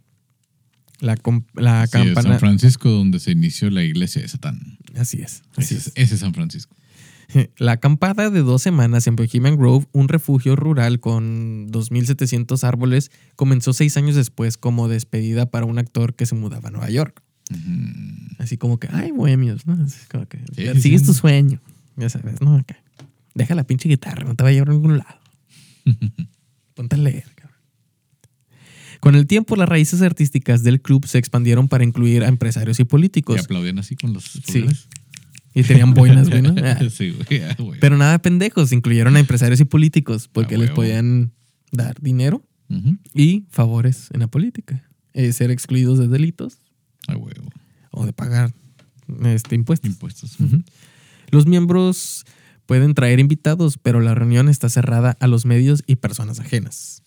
La, la Sí, campana. San Francisco, donde se inició la iglesia de Satán. Así es. Así Ese es. es, ese es San Francisco. La acampada de dos semanas en Bohemian Grove, un refugio rural con 2.700 árboles, comenzó seis años después como despedida para un actor que se mudaba a Nueva York. Así como que, ay, bohemios, ¿no? Como que, Sí, persigues sí. tu sueño. Ya sabes, ¿no? Deja la pinche guitarra, no te va a llevar a ningún lado. Ponte a leer. Con el tiempo, las raíces artísticas del club se expandieron para incluir a empresarios y Y políticos. aplaudían así con los Sí. Y tenían boinas, güey, ¿no? Ah. sí, güey. ah, güey. Pero nada de pendejos, incluyeron a empresarios y políticos porque A les podían dar dinero y favores en la política. Eh, ser excluidos de delitos A huevo. o de pagar este, impuestos. Impuestos. Los miembros pueden traer invitados, pero la reunión está cerrada a los medios y personas ajenas.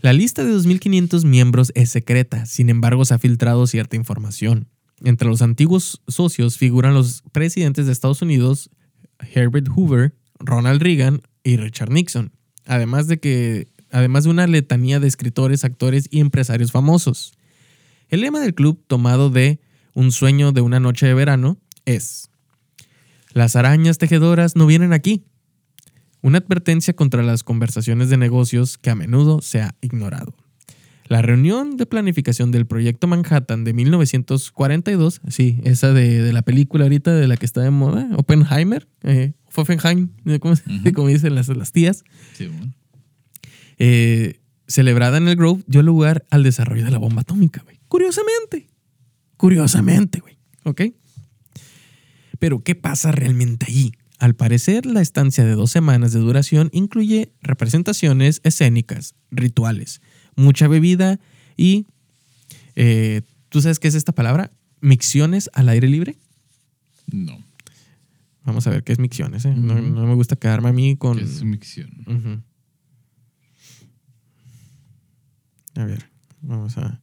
La lista de 2.500 miembros es secreta, sin embargo se ha filtrado cierta información. Entre los antiguos socios figuran los presidentes de Estados Unidos, Herbert Hoover, Ronald Reagan y Richard Nixon, además de que además de una letanía de escritores, actores y empresarios famosos. El lema del club, tomado de Un sueño de una noche de verano, es Las arañas tejedoras no vienen aquí. Una advertencia contra las conversaciones de negocios que a menudo se ha ignorado. La reunión de planificación del proyecto Manhattan de 1942, sí, esa de, de la película ahorita de la que está de moda, Oppenheimer, eh, Hoffenheim, como, Ujú. como dicen las, las tías, Sí, bueno. eh, celebrada en el Grove, dio lugar al desarrollo de la bomba atómica, güey. Curiosamente. Curiosamente, güey. ¿Ok? Pero, ¿qué pasa realmente allí? Al parecer, la estancia de dos semanas de duración incluye representaciones escénicas, rituales, mucha bebida y... eh, ¿Tú sabes qué es esta palabra? Micciones al aire libre. No. Vamos a ver qué es micciones. ¿eh? no, me gusta quedarme a mí con... Que es micción. A ver, vamos a.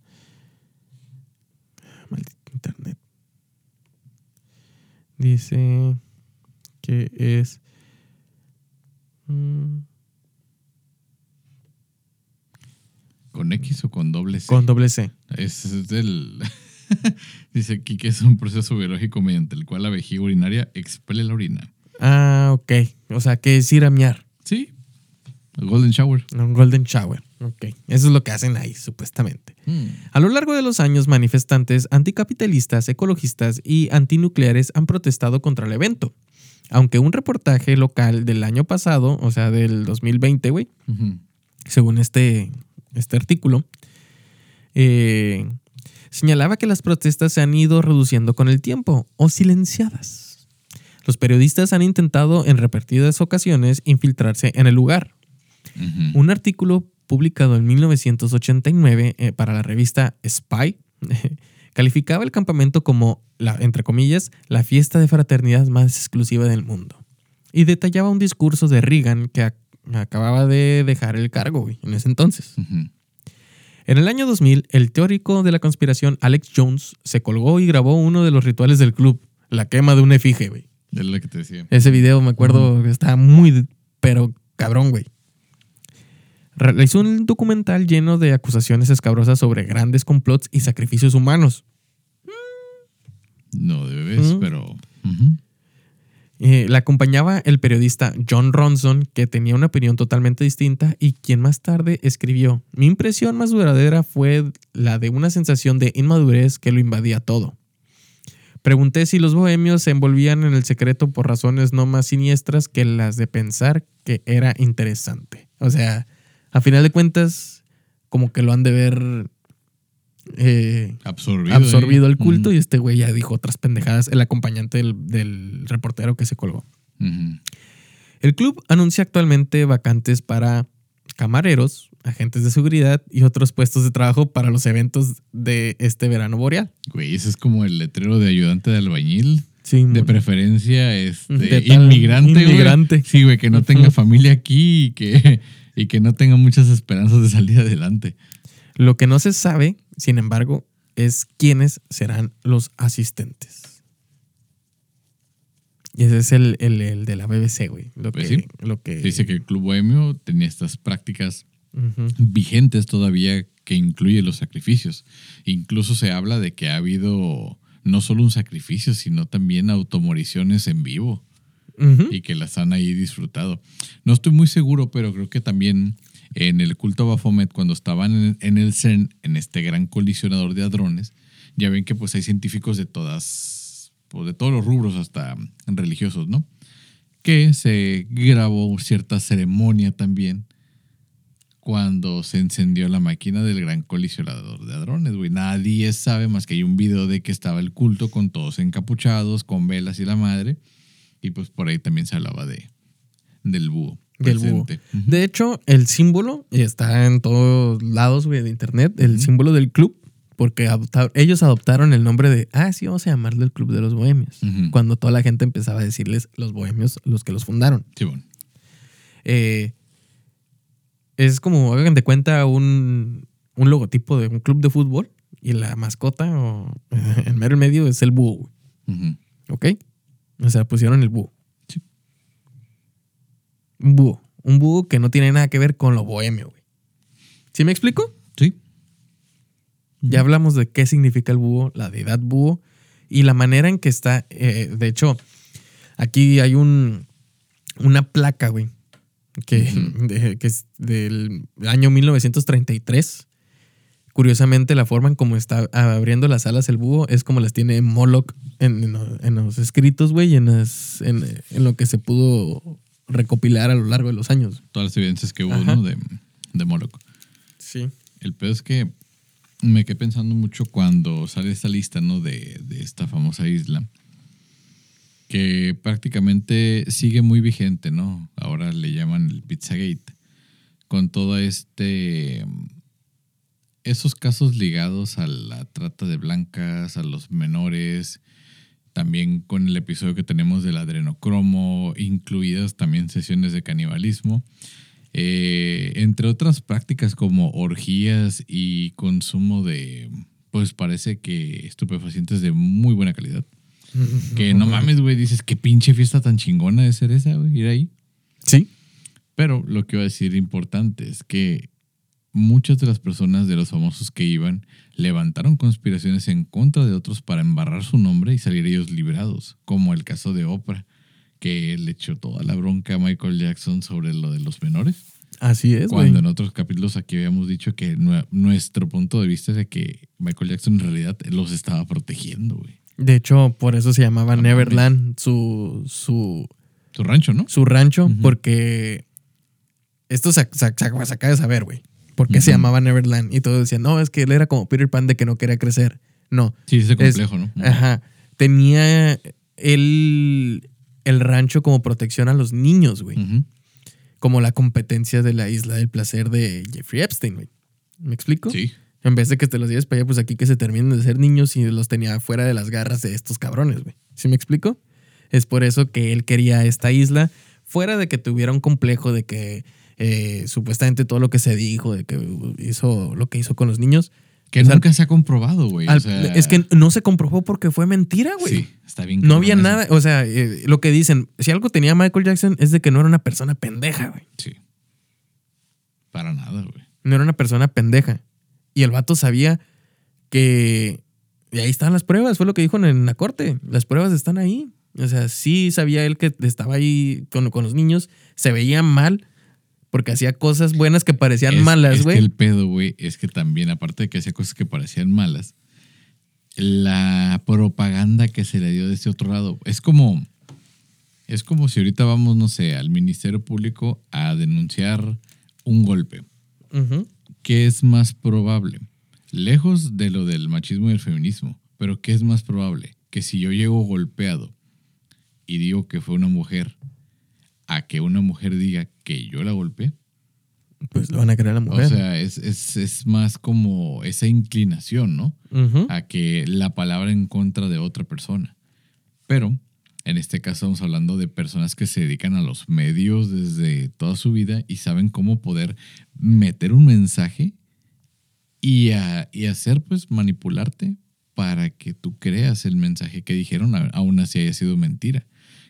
Maldito internet. Dice que es. mm, ¿Con X o con doble C? con doble C. Es, es del. Dice aquí que es un proceso biológico mediante el cual la vejiga urinaria expele la orina. Ah, ok. O sea, que es ir a miar. Sí. El Golden Shower. Un golden shower. Ok. Eso es lo que hacen ahí, supuestamente. Mm. A lo largo de los años, manifestantes anticapitalistas, ecologistas y antinucleares han protestado contra el evento. Aunque un reportaje local del año pasado, o sea, del 2020, güey, según este, este artículo, eh, señalaba que las protestas se han ido reduciendo con el tiempo o silenciadas. Los periodistas han intentado en repetidas ocasiones infiltrarse en el lugar. Un artículo publicado en 1989 eh, para la revista Spy calificaba el campamento como, la, entre comillas, la fiesta de fraternidad más exclusiva del mundo. Y detallaba un discurso de Reagan que ac- acababa de dejar el cargo güey, en ese entonces. En el año 2000, el teórico de la conspiración Alex Jones se colgó y grabó uno de los rituales del club, la quema de un efigie, güey. Es lo que te decía. Ese video, me acuerdo, que estaba muy, pero cabrón, güey. Realizó un documental lleno de acusaciones escabrosas sobre grandes complots y sacrificios humanos. No de bebés, pero. Eh, la acompañaba el periodista John Ronson, que tenía una opinión totalmente distinta y quien más tarde escribió, mi impresión más duradera fue la de una sensación de inmadurez que lo invadía todo. Pregunté si los bohemios se envolvían en el secreto por razones no más siniestras que las de pensar que era interesante. O sea, a final de cuentas, como que lo han de ver eh, Absorbido. absorbido el culto y este güey ya dijo otras pendejadas, el acompañante del, del reportero que se colgó. El club anuncia actualmente vacantes para camareros, agentes de seguridad y otros puestos de trabajo para los eventos de este verano boreal. Güey, ese es como el letrero de ayudante de albañil. Sí, De preferencia, este, De inmigrante. güey. inmigrante. Sí, güey, que no tenga familia aquí y que, y que no tenga muchas esperanzas de salir adelante. Lo que no se sabe, sin embargo, es quiénes serán los asistentes. Y ese es el, el- el de la BBC, güey. Lo Pues que, sí. lo que Dice que el Club Bohemio tenía estas prácticas vigentes todavía que incluye los sacrificios. Incluso se habla de que ha habido no solo un sacrificio, sino también automoriciones en vivo Y que las han ahí disfrutado. No estoy muy seguro, pero creo que también en el culto a Baphomet, cuando estaban en, en el CERN, en este gran colisionador de hadrones, ya ven que pues hay científicos de todas, pues, de todos los rubros hasta religiosos, ¿no? Que se grabó cierta ceremonia también cuando se encendió la máquina del gran colisionador de hadrones, güey. Nadie sabe más que hay un video de que estaba el culto con todos encapuchados, con velas y la madre. Y pues por ahí también se hablaba de del búho. Del búho. De hecho, el símbolo está en todos lados güey, de internet, el símbolo del club, porque ellos adoptaron el nombre de, ah, sí, vamos a llamarlo el Club de los Bohemios. Cuando toda la gente empezaba a decirles los bohemios, los que los fundaron. Sí, bueno. Eh, es como, hagan de cuenta, un, un logotipo de un club de fútbol y la mascota o el mero en medio es el búho, Ujú. ¿ok? O sea, pusieron el búho. Sí. Un búho. Un búho que no tiene nada que ver con lo bohemio, güey. ¿Sí me explico? Sí. Ya hablamos de qué significa el búho, la deidad búho y la manera en que está. eh, de hecho, aquí hay un, una placa, güey, que, de- que es del año 1933 Curiosamente, la forma en como está abriendo las alas el búho es como las tiene Moloch en, en los- en los escritos, güey, en, las- en, en lo que se pudo recopilar a lo largo de los años. Todas las evidencias que hubo, Ajá. ¿no? De, de Moloch. Sí. El peor es que me quedé pensando mucho cuando sale esta lista, ¿no? De, de esta famosa isla. Que prácticamente sigue muy vigente, ¿no? Ahora le llaman el Pizzagate. Con todo este. Esos casos ligados a la trata de blancas, a los menores. También con el episodio que tenemos del adrenocromo, incluidas también sesiones de canibalismo. Eh, entre otras prácticas como orgías y consumo de, pues parece que estupefacientes de muy buena calidad. Que no mames, güey, dices, qué pinche fiesta tan chingona de ser esa, güey, ir ahí. Sí. Pero lo que iba a decir importante es que muchas de las personas de los famosos que iban levantaron conspiraciones en contra de otros para embarrar su nombre y salir ellos librados, como el caso de Oprah, que le echó toda la bronca a Michael Jackson sobre lo de los menores. Así es. Cuando en otros capítulos aquí habíamos dicho que nue- nuestro punto de vista es de que Michael Jackson en realidad los estaba protegiendo, güey. De hecho, por eso se llamaba Neverland su, su, Tu rancho, ¿no? su rancho, porque esto se, se- se- se acaba de saber, güey. ¿Por qué se llamaba Neverland? Y todos decían, no, es que él era como Peter Pan de que no quería crecer. No. Sí, ese Es- complejo, ¿no? Ajá. Tenía el, el rancho como protección a los niños, güey. Como la competencia de la isla del placer de Jeffrey Epstein, güey. ¿Me explico? Sí. En vez de que te los lleves para allá, pues aquí que se terminen de ser niños y los tenía fuera de las garras de estos cabrones, güey. ¿Sí me explico? Es por eso que él quería esta isla, fuera de que tuviera un complejo de que eh, supuestamente todo lo que se dijo, de que hizo lo que hizo con los niños. Que O sea, nunca se ha comprobado, güey. al- o sea, es que no se comprobó porque fue mentira, güey. Sí, está bien. No había nada, o sea, eh, lo que dicen, si algo tenía Michael Jackson es de que no era una persona pendeja, güey. Sí. Para nada, güey. No era una persona pendeja. Y el vato sabía que... Y ahí están las pruebas, fue lo que dijo en la corte. Las pruebas están ahí. O sea, sí sabía él que estaba ahí con, con los niños. Se veía mal porque hacía cosas buenas que parecían Es- malas, Es güey. que el pedo, güey, es que también, aparte de que hacía cosas que parecían malas, la propaganda que se le dio de ese otro lado, es como, es como si ahorita vamos, no sé, al Ministerio Público a denunciar un golpe. Ujú. ¿Qué es más probable? Lejos de lo del machismo y el feminismo, pero ¿qué es más probable? Que si yo llego golpeado y digo que fue una mujer, a que una mujer diga que yo la golpeé. Pues lo van a creer a la mujer. O sea, es, es- es más como esa inclinación, ¿no? A que la palabra en contra de otra persona. Pero en este caso estamos hablando de personas que se dedican a los medios desde toda su vida y saben cómo poder meter un mensaje y, a- y hacer, pues, manipularte para que tú creas el mensaje que dijeron, aún así haya sido mentira.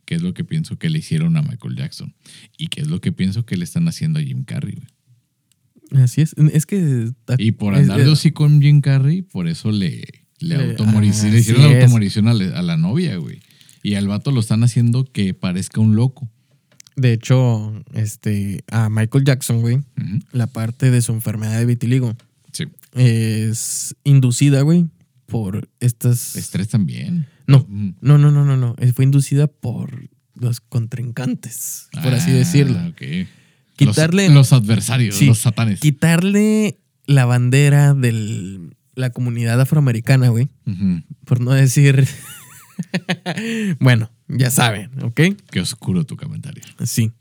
Que es lo que pienso que le hicieron a Michael Jackson. Y que es lo que pienso que le están haciendo a Jim Carrey, güey. Así es. Es que... Y por andar de hocico con Jim Carrey, por eso le, le, Le- automorici- ah, le hicieron así la automorición a, la- a la novia, güey. Y al vato lo están haciendo que parezca un loco. De hecho, este, a Michael Jackson, güey, la parte de su enfermedad de vitiligo Sí. es inducida, güey, por estas... Estrés también. No, Mm. no, no, no, no, no. Eh, Fue inducida por los contrincantes, por así Ah, decirlo. ok. Quitarle- Los, los adversarios, Sí, los satanes. Quitarle la bandera de la comunidad afroamericana, güey, por no decir... bueno, ya saben, ¿ok? Qué oscuro tu comentario. Sí.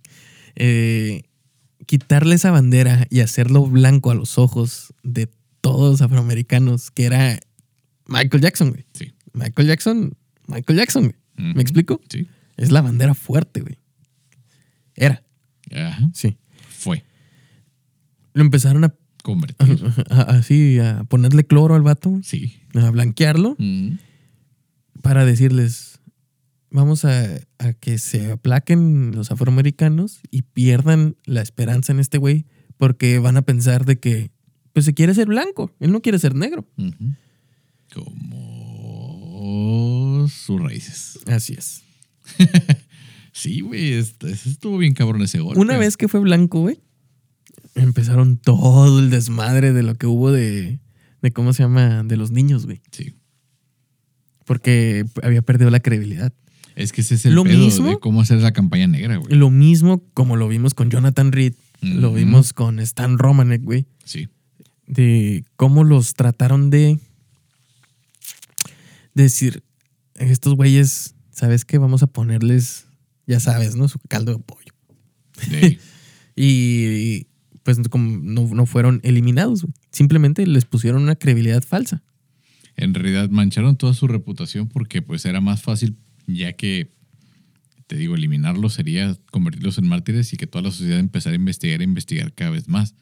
Eh, quitarle esa bandera y hacerlo blanco a los ojos de todos los afroamericanos, que era Michael Jackson, güey. Sí. Michael Jackson, Michael Jackson, güey. ¿Me explico? Sí. Es la bandera fuerte, güey. Era, Ajá. sí. Fue. Lo empezaron a, Convertir. a- así a ponerle cloro al vato, Sí. a blanquearlo, para decirles, vamos a, a que se aplaquen los afroamericanos y pierdan la esperanza en este güey, porque van a pensar de que, pues se quiere ser blanco, él no quiere ser negro. Como sus raíces. Así es. Sí, güey. estuvo bien cabrón ese golpe. Una vez que fue blanco, güey, empezaron todo el desmadre de lo que hubo de, de cómo se llama, de los niños, güey. Sí. Porque había perdido la credibilidad. Es que ese es el Lo pedo mismo- de cómo hacer la campaña negra, güey. Lo mismo como lo vimos con Jonathan Reed, lo vimos con Stan Romanek, güey. Sí. De cómo los trataron de decir, estos güeyes, ¿sabes qué? Vamos a ponerles, ya sabes, ¿no? Su caldo de pollo. De- Y pues como no, no fueron eliminados, güey. Simplemente les pusieron una credibilidad falsa. en realidad mancharon toda su reputación porque pues era más fácil ya que te digo eliminarlos sería convertirlos en mártires y que toda la sociedad empezara a investigar e investigar cada vez más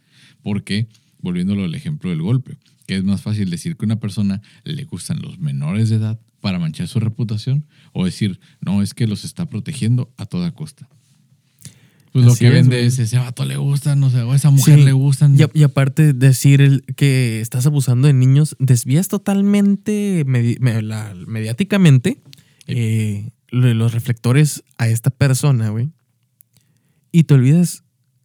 porque volviéndolo al ejemplo del golpe que es más fácil decir que a una persona le gustan los menores de edad para manchar su reputación o decir no es que los está protegiendo a toda costa pues lo que es, vende es ese vato le gusta no sé o a esa mujer Sí. le gustan Y, y aparte decir el- que estás abusando de niños, desvías totalmente medi- me- la- mediáticamente eh, lo- los reflectores a esta persona, güey. Y te olvidas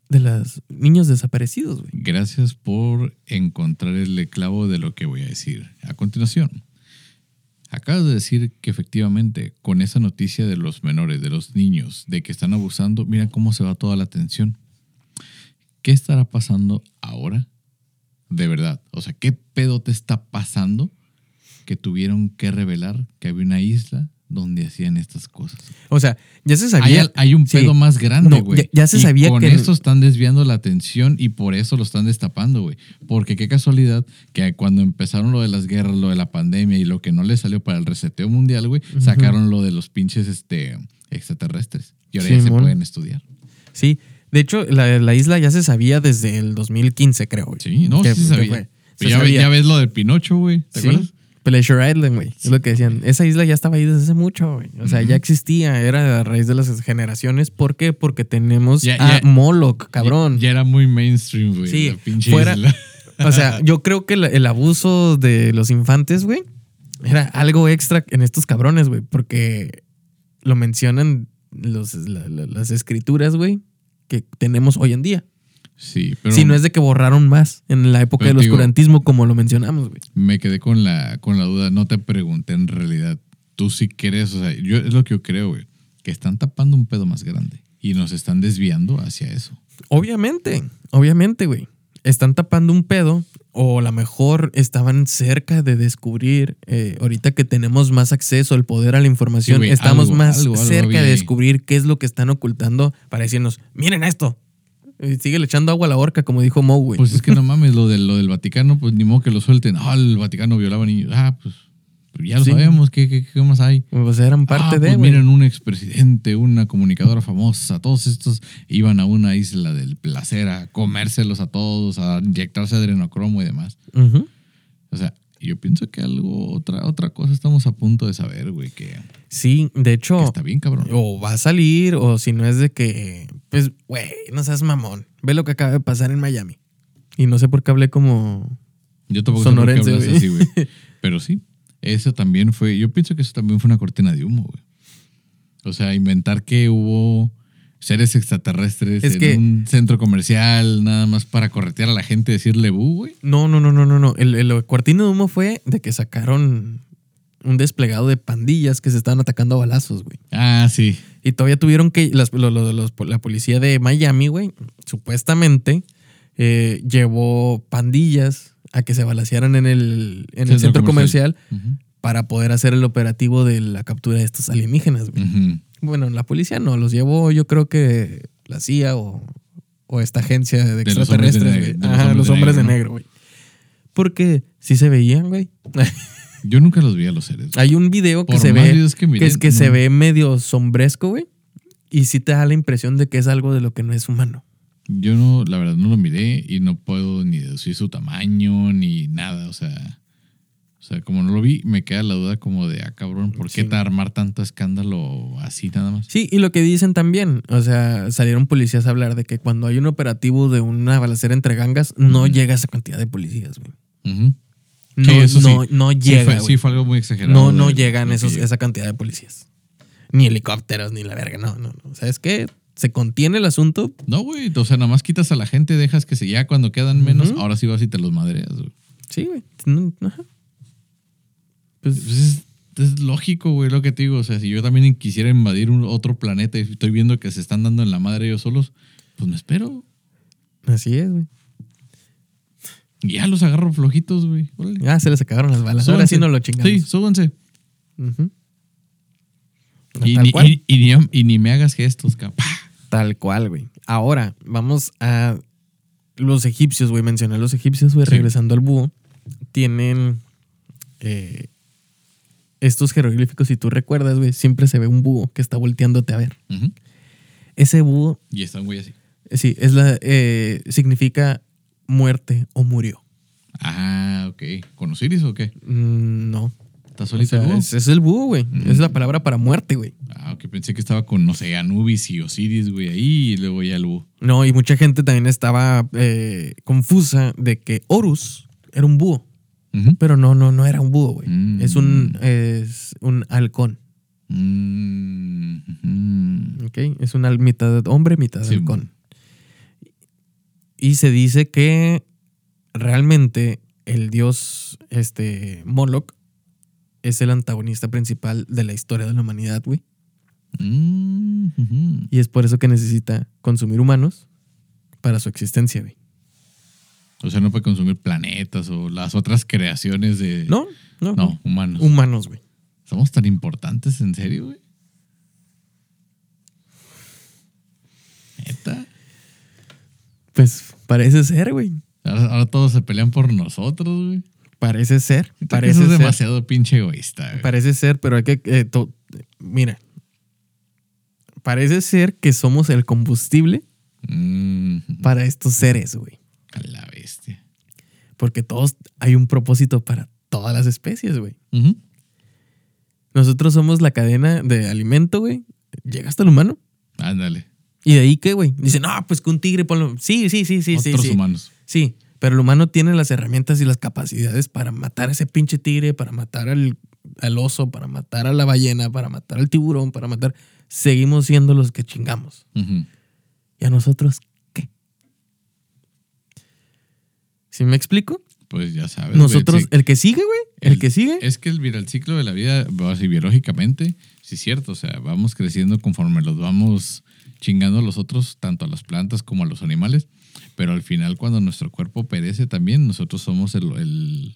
de los niños desaparecidos, güey. Gracias por encontrar el clavo de lo que voy a decir. A continuación, acabas de decir que efectivamente con esa noticia de los menores, de los niños, de que están abusando, mira cómo se va toda la atención. ¿Qué estará pasando ahora? De verdad. O sea, ¿qué pedo te está pasando que tuvieron que revelar que había una isla donde hacían estas cosas? O sea, ya se sabía. hay un sí. pedo más grande, No, güey. ya- ya se Y sabía con que- eso están desviando la atención y por eso lo están destapando, güey. Porque qué casualidad que cuando empezaron lo de las guerras, lo de la pandemia y lo que no les salió para el reseteo mundial, güey, sacaron lo de los pinches este, extraterrestres. Y ahora ya se pueden estudiar. Sí. De hecho, la, la isla ya se sabía desde el 2015, creo, güey. Sí, no, Que- sí se sabía. Se ya, ve- sabía. ya ves lo del Pinocho, güey. ¿Te Sí. acuerdas? Pleasure Island, güey. Es lo que decían. Esa isla ya estaba ahí desde hace mucho, güey. O sea, ya existía. Era a raíz de las generaciones. ¿Por qué? Porque tenemos Ya- a ya- Moloch, cabrón. Ya, ya era muy mainstream, güey. Sí, la pinche fuera- isla. O sea, yo creo que el abuso de los infantes, güey, era algo extra en estos cabrones, güey. Porque lo mencionan los, la- la- las escrituras, güey, que tenemos hoy en día. Sí, pero si no es de que borraron más en la época del digo- oscurantismo, como lo mencionamos, güey. me quedé con la, con la duda. No te pregunté en realidad. Tú sí crees, o sea, yo, es lo que yo creo, güey. Que están tapando un pedo más grande y nos están desviando hacia eso. Obviamente, obviamente, güey. Están tapando un pedo o a lo mejor estaban cerca de descubrir, eh, ahorita que tenemos más acceso al poder a la información, Sí, estamos algo, más algo, algo cerca de descubrir qué es lo que están ocultando para decirnos, miren esto. Sigue echando agua a la horca, como dijo Mo, güey. Pues es que no mames, lo del, lo del Vaticano, pues ni modo que lo suelten. Ah, el Vaticano violaba niños. Ah, pues ya lo Sí. sabemos. ¿Qué, qué, qué más hay? Pues eran parte Ah, de, pues miren, un expresidente, una comunicadora famosa, todos estos iban a una isla del placer a comérselos a todos, a inyectarse adrenocromo y demás. O sea, yo pienso que algo, otra, otra cosa estamos a punto de saber, güey, que, Sí, de que hecho, está bien, cabrón. o va a salir, o si no es de que, pues, güey, no seas mamón. Ve lo que acaba de pasar en Miami. Y no sé por qué hablé como Yo tampoco sé por qué sonorense, así, güey. Pero sí, eso también fue, yo pienso que eso también fue una cortina de humo, güey. O sea, inventar que hubo seres extraterrestres Es en que- un centro comercial nada más para corretear a la gente y decirle bu, güey. No, no, no, no, no, no. El, el cortina de humo fue de que sacaron un desplegado de pandillas que se estaban atacando a balazos, güey. Ah, sí. Y todavía tuvieron que, las- los- la policía de Miami, güey, supuestamente eh, llevó pandillas a que se balacearan en el, en el centro comercial, para poder hacer el operativo de la captura de estos alienígenas, güey. Bueno, la policía no, los llevó yo creo que la CIA o, o esta agencia de De los hombres de extraterrestres, negro, güey. de los hombres de negro, güey. Porque sí se veían, güey. Yo nunca los vi a los seres. Hay un video que Por se ve que que, es que se ve medio sombresco, güey. Y sí te da la impresión de que es algo de lo que no es humano. Yo no, la verdad, no lo miré y no puedo ni deducir su tamaño ni nada. O sea, o sea, como no lo vi, me queda la duda como de, ah, cabrón, ¿por qué Sí. armar tanto escándalo así nada más? Sí, y lo que dicen también, o sea, salieron policías a hablar de que cuando hay un operativo de una balacera entre gangas, no llega esa cantidad de policías, güey. Ujú. No, eso no, sí. no Sí llega, fue, sí fue algo muy exagerado. No, no llegan esos, esa cantidad de policías. Ni helicópteros, ni la verga. No, no, no. ¿Sabes qué? Se contiene el asunto. No, güey, o sea, nada más quitas a la gente, dejas que se ya cuando quedan menos, ahora sí vas y te los madreas, güey. Sí, güey. No, Ajá. Pues, Pues es, es lógico, güey, lo que te digo. O sea, si yo también quisiera invadir un otro planeta y estoy viendo que se están dando en la madre ellos solos, pues me espero. así es, güey. Y ya los agarro flojitos, güey. Ya se les acabaron las balas. Ahora sí no lo chingamos. Sí, súbanse. Y Tal ni, cual. y- y ni, y ni me hagas gestos, capaz. Tal cual, güey. Ahora, vamos a los egipcios, güey. Mencioné a los egipcios, güey, Sí. regresando al búho. Tienen eh, estos jeroglíficos, si tú recuerdas, güey, siempre se ve un búho que está volteándote a ver. Ese búho, Y está un güey así. sí, es la, eh, significa muerte o murió. Ah, ok. ¿Con Osiris o qué? Mm, no. ¿Está O solito sea, el búho? es, es el búho, güey. Mm. Es la palabra para muerte, güey. Ah, ok. Pensé que estaba con, no sé, Anubis y Osiris, güey, ahí y luego ya el búho. No, y mucha gente también estaba eh, confusa de que Horus era un búho. Pero no, no, no era un búho, güey. Mm. Es un es un halcón. Mm. ¿Ok? Es una mitad hombre, mitad Sí. halcón. Y se dice que realmente el dios este, Moloch es el antagonista principal de la historia de la humanidad, güey. Mm. Y es por eso que necesita consumir humanos para su existencia, güey. O sea, no puede consumir planetas o las otras creaciones de. No, no, No, humanos. Humanos, güey. ¿Somos tan importantes, en serio, güey? ¿Neta? Pues parece ser, güey. Ahora, ahora todos se pelean por nosotros, güey. Parece ser. Parece Eso es ser. demasiado pinche egoísta, güey. Parece ser, pero hay que. eh, to- mira. Parece ser que somos el combustible Mm, ujú. para estos seres, güey. A la bestia. Porque todos hay un propósito para todas las especies, güey. Ujú. Nosotros somos la cadena de alimento, güey. Llega hasta el humano. Ándale. ¿Y de ahí qué, güey? Dicen, no, pues que un tigre ponlo. Sí, sí, sí, sí, sí. Otros sí. humanos. Sí, pero el humano tiene las herramientas y las capacidades para matar a ese pinche tigre, para matar al, al oso, para matar a la ballena, para matar al tiburón, para matar. Seguimos siendo los que chingamos. Ujú. ¿Y a nosotros qué? ¿Sí me explico? Pues ya sabes. Nosotros, sí. el que sigue, güey, el, que sigue. Es que el, el ciclo de la vida, así biológicamente, sí es cierto. O sea, vamos creciendo conforme los vamos chingando a los otros, tanto a las plantas como a los animales. Pero al final, cuando nuestro cuerpo perece también, nosotros somos el, el,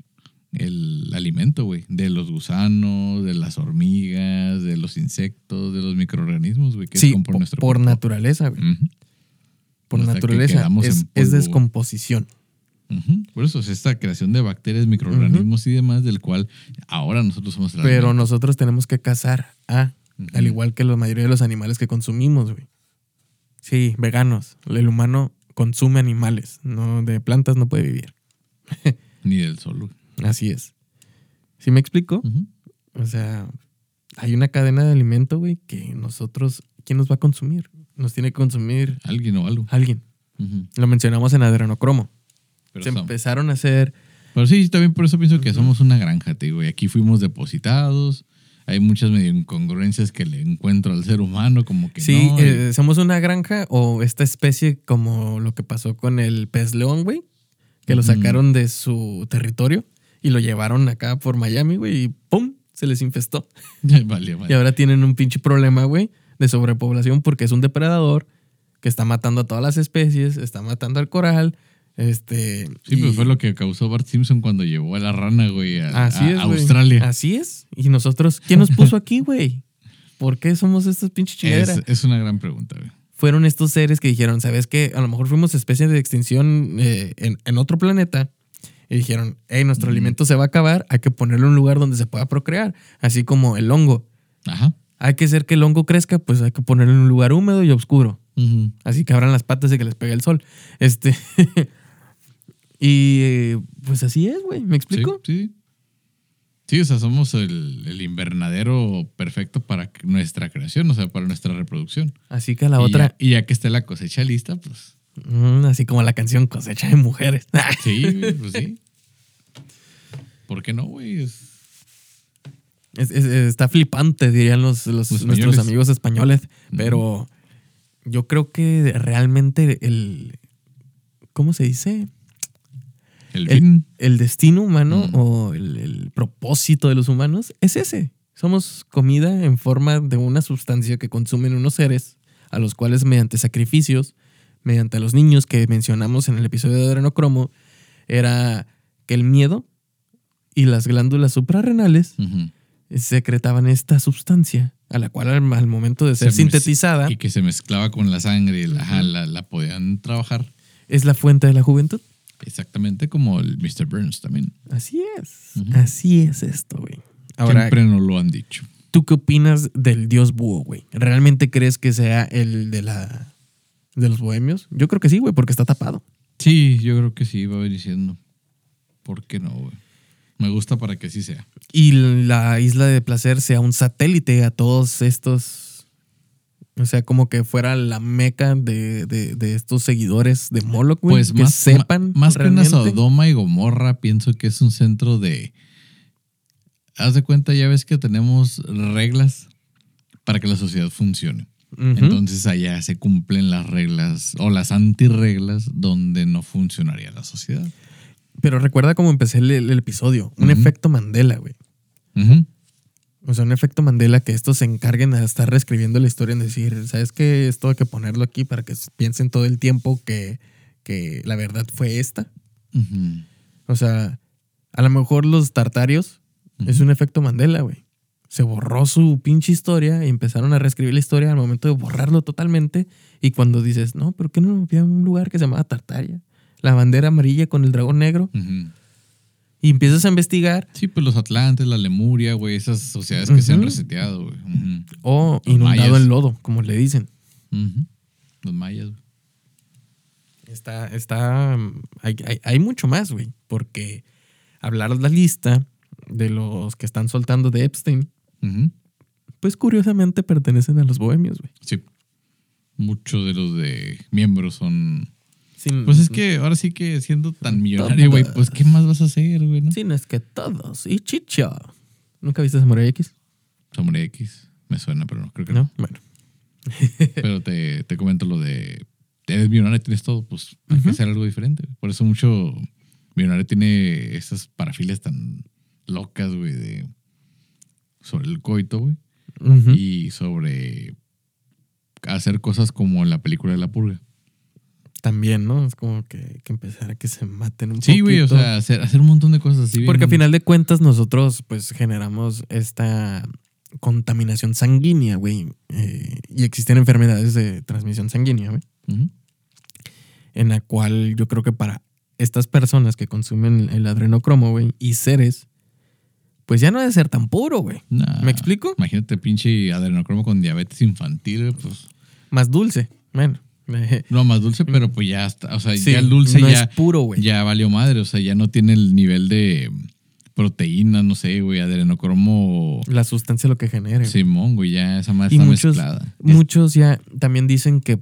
el alimento, güey. De los gusanos, de las hormigas, de los insectos, de los microorganismos, güey, que sí, componen po- nuestro por cuerpo. naturaleza, güey. Por Hasta naturaleza. Es, descomposición. Por eso es esta creación de bacterias, microorganismos y demás, del cual ahora nosotros somos el Pero alimento. nosotros tenemos que cazar a, al igual que la mayoría de los animales que consumimos, güey. Sí, veganos. El humano consume animales, no de plantas no puede vivir. Ni del sol. Así es. ¿Sí me explico? O sea, hay una cadena de alimento, güey, que nosotros, ¿quién nos va a consumir? Nos tiene que consumir Alguien o algo. alguien. Lo mencionamos en adrenocromo. Pero, Se empezaron a hacer pero sí, también por eso pienso que somos una granja, te digo. Y aquí fuimos depositados. Hay muchas medio incongruencias que le encuentro al ser humano, como que Sí, no. eh, somos una granja o esta especie como lo que pasó con el pez león, güey, que lo sacaron de su territorio y lo llevaron acá por Miami, güey, y ¡pum! Se les infestó. Vale, vale. Y ahora tienen un pinche problema, güey, de sobrepoblación porque es un depredador que está matando a todas las especies, está matando al coral, este... Sí, y- pues fue lo que causó Bart Simpson cuando llevó a la rana, güey, a, Así a es, güey. Australia. Así es. Y nosotros, ¿quién nos puso aquí, güey? ¿Por qué somos estas pinches chingaderas? Es, es una gran pregunta, güey. fueron estos seres que dijeron, ¿sabes qué? A lo mejor fuimos especie de extinción eh, en, en otro planeta. Y dijeron, hey, nuestro alimento se va a acabar, hay que ponerlo en un lugar donde se pueda procrear. Así como el hongo. Ajá. Hay que hacer que el hongo crezca, pues hay que ponerlo en un lugar húmedo y oscuro. Así que abran las patas y que les pegue el sol. Este. y pues así es, güey. ¿Me explico? Sí, sí. Sí, o sea, somos el, el invernadero perfecto para nuestra creación, o sea, para nuestra reproducción. Así que a la y otra, Ya, y ya que esté la cosecha lista, pues mm, así como la canción cosecha de mujeres. sí, pues sí. ¿Por qué no, güey? Es- Es- es- está flipante, dirían los, los- Los nuestros amigos españoles. Pero yo creo que realmente el. ¿Cómo se dice? El El, destino humano Mm. o el, el propósito de los humanos es ese. Somos comida en forma de una sustancia que consumen unos seres a los cuales mediante sacrificios, mediante los niños que mencionamos en el episodio de adrenocromo, era que el miedo y las glándulas suprarrenales secretaban esta sustancia, a la cual al, al momento de ser Se sintetizada Y que se mezclaba con la sangre. la- Ujú. la, la podían trabajar. es la fuente de la juventud. Exactamente como el Mr. Burns también. Así es. Así es esto, güey. Ahora, Siempre nos lo han dicho. ¿tú qué opinas del dios búho, güey? ¿Realmente crees que sea el de la de los bohemios? Yo creo que sí, güey, porque está tapado. Sí, yo creo que sí, va a venir diciendo. ¿Por qué no, güey? Me gusta para que así sea. Y la isla de placer sea un satélite a todos estos. O sea, como que fuera la meca de, de- de estos seguidores de Moloch, güey. Pues que más, sepan. más que una realmente. Sodoma y Gomorra, pienso que es un centro de. Haz de cuenta, ya ves que tenemos reglas para que la sociedad funcione. Entonces allá se cumplen las reglas o las antirreglas donde no funcionaría la sociedad. Pero recuerda cómo empecé el, el episodio. Un efecto Mandela, güey. O sea, un efecto Mandela que estos se encarguen de estar reescribiendo la historia en decir, ¿sabes qué? Esto hay que ponerlo aquí para que piensen todo el tiempo que, que la verdad fue esta. O sea, a lo mejor los tartarios es un efecto Mandela, güey. Se borró su pinche historia y empezaron a reescribir la historia al momento de borrarlo totalmente. Y cuando dices, no, pero ¿qué no había un lugar que se llamaba Tartaria? La bandera amarilla con el dragón negro. Y empiezas a investigar Sí, pues los Atlantes, la Lemuria, güey, esas sociedades que se han reseteado, güey. O Los inundado mayas. en lodo, como le dicen. Los mayas, güey. Está, está, hay, hay- hay mucho más, güey, porque hablar la lista de los que están soltando de Epstein, pues curiosamente pertenecen a los bohemios, güey. Sí. Muchos de los de miembros son. Sin- Pues es que ahora sí que siendo tan millonario, güey, pues ¿qué más vas a hacer, güey? ¿no? Sí, no es que todos. Y Chicho. ¿Nunca viste Samurai X? Samurai X. Me suena, pero no creo que no. No. Bueno. Pero te, te comento lo de. Eres millonario, tienes todo, pues hay que hacer algo diferente. Por eso mucho millonario tiene esas parafilias tan locas, güey, de. Sobre el coito, güey. Y sobre hacer cosas como en la película de la purga. También, ¿no? Es como que hay que empezar a que se maten un Sí, güey, o sea, hacer, hacer un montón de cosas así. bien- Porque a final de cuentas nosotros pues generamos esta contaminación sanguínea, güey. eh, y existen enfermedades de transmisión sanguínea, güey. En la cual yo creo que para estas personas que consumen el adrenocromo, güey, y seres, pues ya no debe ser tan puro, güey. Nah, ¿Me explico? Imagínate pinche adrenocromo con diabetes infantil, pues. Más dulce. Bueno. No, más dulce, pero pues ya está. O sea, sí, ya el dulce no ya, es puro, güey. ya valió madre. O sea, ya no tiene el nivel de proteína, no sé, güey, adrenocromo. La sustancia lo que genera. güey. Simón, güey, ya esa madre Y está muchos- mezclada. Muchos ya también dicen que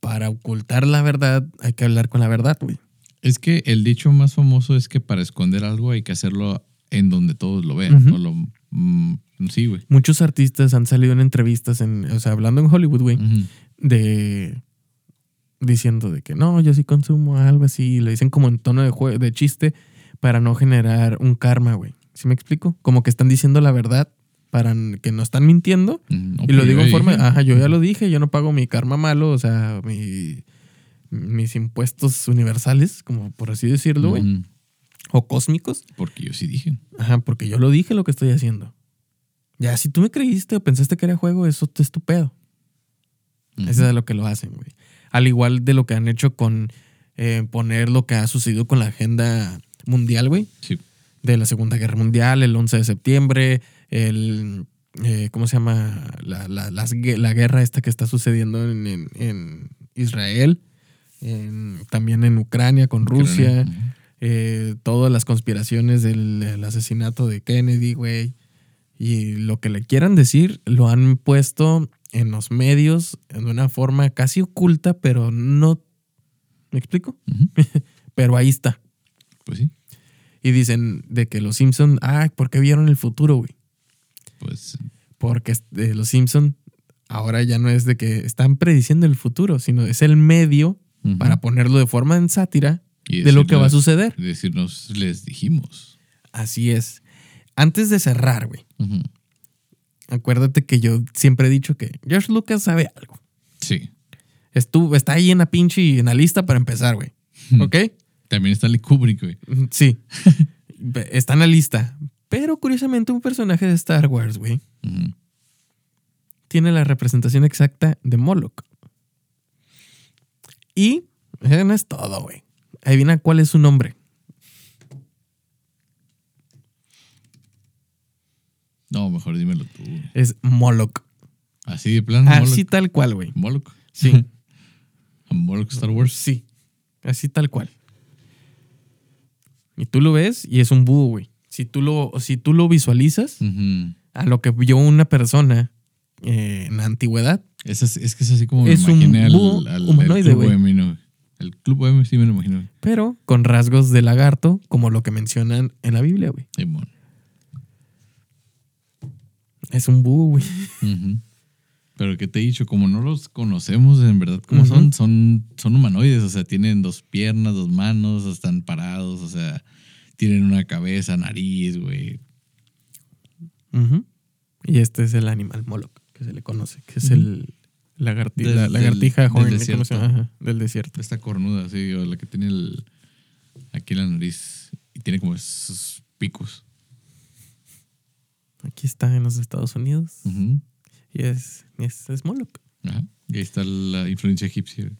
para ocultar la verdad hay que hablar con la verdad, güey. Es que el dicho más famoso es que para esconder algo hay que hacerlo en donde todos lo vean. O lo- mm, sí, güey. Muchos artistas han salido en entrevistas, en, o sea, hablando en Hollywood, güey, de diciendo de que no, yo sí consumo algo así, lo dicen como en tono de, jue- de chiste para no generar un karma, güey. ¿Sí me explico? Como que están diciendo la verdad para que no están mintiendo. Mm, no, y lo digo en forma, dije. ajá, yo ya lo dije, yo no pago mi karma malo, o sea, mi- mis impuestos universales, como por así decirlo, güey, o cósmicos. Porque yo sí dije. Ajá, porque yo lo dije lo que estoy haciendo. Ya, si tú me creíste o pensaste que era juego, eso es tu pedo. Eso es lo que lo hacen, güey. Al igual de lo que han hecho con eh, poner lo que ha sucedido con la agenda mundial, güey. Sí. De la Segunda Guerra Mundial, el 11 de septiembre, el... eh, ¿Cómo se llama? La, la- las la guerra esta que está sucediendo en, en- en Israel, en- también en Ucrania con Rusia, eh, todas las conspiraciones del, del asesinato de Kennedy, güey. Y lo que le quieran decir, lo han puesto en los medios de una forma casi oculta, pero no. ¿Me explico? Pero ahí está. Pues sí. Y dicen de que los Simpson, ah, ¿por qué vieron el futuro, güey? Pues Porque este, los Simpson ahora ya no es de que están prediciendo el futuro, sino es el medio para ponerlo de forma en sátira Y de lo que va a suceder. Decirnos, les dijimos. Así es. Antes de cerrar, güey. Acuérdate que yo siempre he dicho que George Lucas sabe algo. Sí. Estuvo, está ahí en la pinche en la lista para empezar, güey. ¿Ok? También está Stanley Kubrick, güey. Sí. está en la lista. Pero curiosamente un personaje de Star Wars, güey, tiene la representación exacta de Moloch. Y eso no es todo, güey. Adivina cuál es su nombre. No, mejor dímelo tú. güey. Es Moloch. Así de plano. Así Moloch. tal cual, güey. Moloch. Sí. Moloch Star Wars. Sí. Así tal cual. Y tú lo ves y es un búho, güey. Si tú lo, si tú lo visualizas a lo que vio una persona eh, en la antigüedad, Es, que es así como me Es imaginé al, búho al- al humanoide, Club. Bohemio, güey. El Club Bohemio sí me lo imagino. pero con rasgos de lagarto, como lo que mencionan en la Biblia, güey. Es un búho, güey. Pero que te he dicho, como no los conocemos en verdad Ujú. son, son, son humanoides, o sea, tienen dos piernas, dos manos, están parados, o sea, tienen una cabeza, nariz, güey. Ujú. Y este es el animal Moloch, que se le conoce, que es el lagarti- Del- la del- lagartija del horny, ¿cómo desierto. Ajá, del desierto. Esta cornuda, sí, o la que tiene el, aquí la nariz y tiene como esos picos. Aquí está en los Estados Unidos y es, es, es Moloch. Ajá. Y ahí está la influencia egipcia.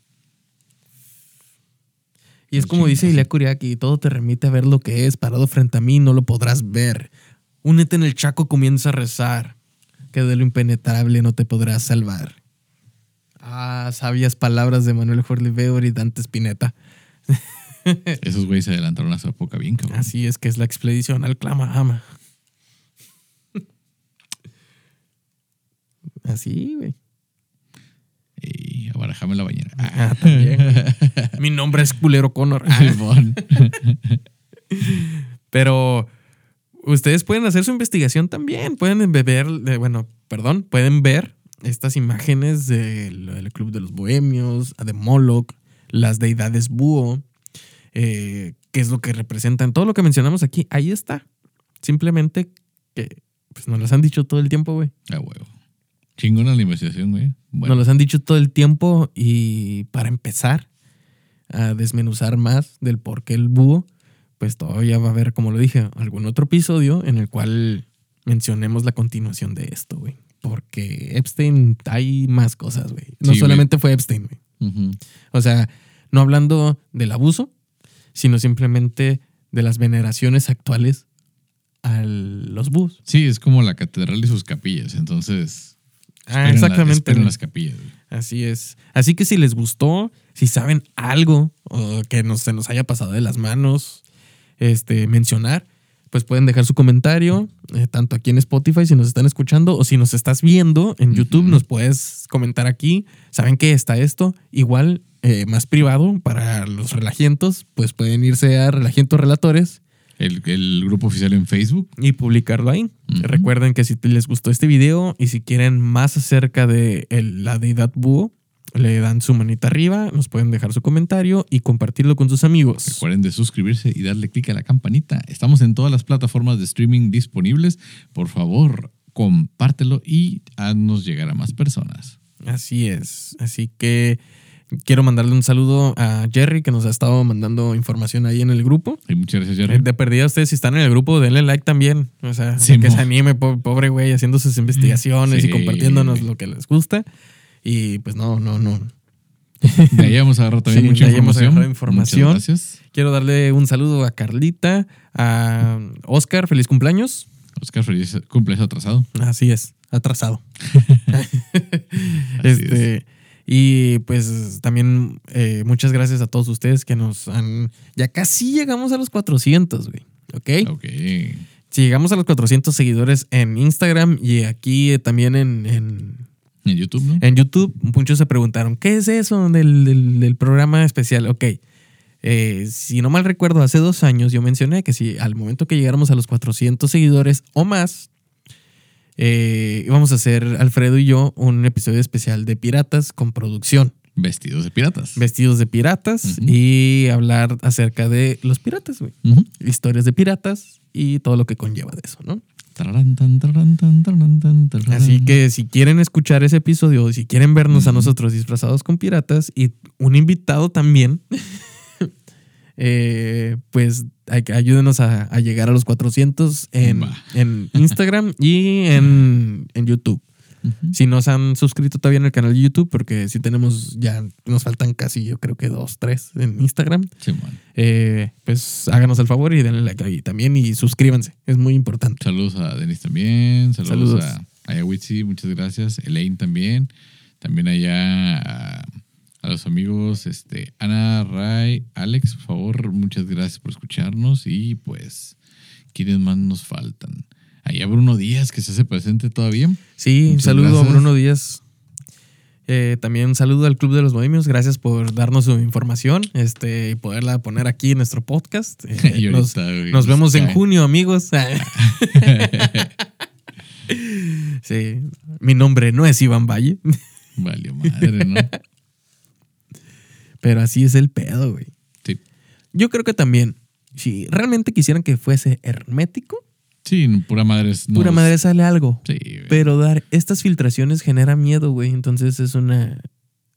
Y es como dice. Ilya Kuriaki, todo te remite a ver lo que es, parado frente a mí no lo podrás ver. Únete en el chaco, comienza a rezar, que de lo impenetrable no te podrás salvar. Ah, sabias palabras de Manuel Jorge Weber y Dante Spinetta. Esos güeyes se adelantaron a su época bien, cabrón. Así es que es la expedición al Clamahama. Así, güey. Y abarajame la bañera. Ah, también. Mi nombre es Culero Connor. Pero ustedes pueden hacer su investigación también. Pueden ver, eh, bueno, perdón, pueden ver estas imágenes del, del Club de los Bohemios, de Moloch, las deidades búho, eh, qué es lo que representan, todo lo que mencionamos aquí, ahí está. Simplemente que pues, nos las han dicho todo el tiempo, güey. A huevo. Chingona la investigación, güey. Bueno, Nos las han dicho todo el tiempo y para empezar a desmenuzar más del por qué el búho, pues todavía va a haber, como lo dije, algún otro episodio en el cual mencionemos la continuación de esto, güey. Porque Epstein hay más cosas, güey. No Sí, güey. solamente fue Epstein, güey. O sea, no hablando del abuso, sino simplemente de las veneraciones actuales a los búhos. Sí, es como la catedral y sus capillas. Entonces. Ah, esperen la- exactamente. esperen güey. las capillas, güey. Así es. Así que si les gustó, si saben algo o que nos, se nos haya pasado de las manos, este, mencionar, pues pueden dejar su comentario, eh, tanto aquí en Spotify si nos están escuchando o si nos estás viendo en YouTube, nos puedes comentar aquí. ¿Saben qué está esto? Igual, eh, más privado para los relajientos, pues pueden irse a Relajientos Relatores El, el grupo oficial en Facebook. y publicarlo ahí. Recuerden que si les gustó este video y si quieren más acerca de el- la deidad búho, le dan su manita arriba, nos pueden dejar su comentario y compartirlo con sus amigos. Recuerden de suscribirse y darle clic a la campanita. Estamos en todas las plataformas de streaming disponibles. Por favor, compártelo y haznos llegar a más personas. Así es. Así que quiero mandarle un saludo a Jerry que nos ha estado mandando información ahí en el grupo. Y muchas gracias, Jerry. Eh, De perdida ustedes si están en el grupo, denle like también. O sea, Sí, que mo. se anime, po- pobre güey, haciendo sus investigaciones Sí. y compartiéndonos lo que les gusta. Y pues no, no, no. De ahí hemos agarrado también Sí, mucha información. información. Muchas gracias. Quiero darle un saludo a Carlita, a Oscar, feliz cumpleaños. Oscar, feliz cumpleaños atrasado. Así es, atrasado. Este, y pues también eh, muchas gracias a todos ustedes que nos han... Ya casi llegamos a los 400, güey. ¿Ok? Ok. Si llegamos a los 400 seguidores en Instagram y aquí eh, también en, en, En YouTube, ¿no? en YouTube, muchos se preguntaron, ¿qué es eso del, del- del programa especial? Ok, eh, si no mal recuerdo, hace dos años yo mencioné que si al momento que llegáramos a los 400 seguidores o más, eh, íbamos a hacer Alfredo y yo un episodio especial de Piratas con producción. Vestidos de piratas. vestidos de piratas y hablar acerca de los piratas, güey. Historias de piratas y todo lo que conlleva de eso, ¿no? Así que si quieren escuchar ese episodio, si quieren vernos a nosotros disfrazados con piratas y un invitado también, eh, pues ayúdenos a, a llegar a los 400 en, Instagram y en, en YouTube. Si no se han suscrito todavía en el canal de YouTube, porque si tenemos ya, nos faltan casi yo creo que dos, tres en Instagram, eh, pues háganos el favor y denle like ahí también y suscríbanse, es muy importante. Saludos a Denis también. Saludos, Saludos. a Ayawitsi, muchas gracias. Elaine también. También allá a, a los amigos este, Ana, Ray, Alex, por favor, muchas gracias por escucharnos. Y pues, ¿quiénes más nos faltan? Allá Bruno Díaz, que se hace presente todavía. Sí, un saludo gracias. a Bruno Díaz. Eh, también un saludo al Club de los Bohemios. Gracias por darnos su información este, y poderla poner aquí en nuestro podcast. Eh, nos, nos vemos en junio, amigos. sí, mi nombre no es Iván Valle, Valió madre, ¿no? Pero así es el pedo, güey. Sí. Yo creo que también, si realmente quisieran que fuese hermético, Sí, pura madre es. pura madre sale algo. Sí, güey. Pero dar estas filtraciones genera miedo, güey. Entonces es una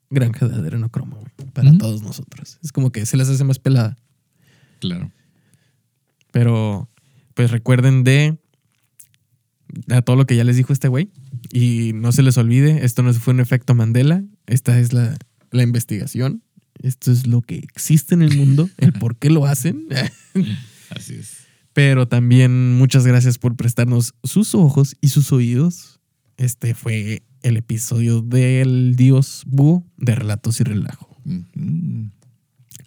granja de adrenocromo, güey, para todos nosotros. Es como que se les hace más pelada. Claro. Pero, pues recuerden de a todo lo que ya les dijo este güey. Y no se les olvide, esto no fue un efecto Mandela. Esta es la, la investigación. Esto es lo que existe en el mundo, el por qué lo hacen. Así es. Pero también muchas gracias por prestarnos sus ojos y sus oídos. Este fue el episodio del Dios Búho de Relatos y Relajo.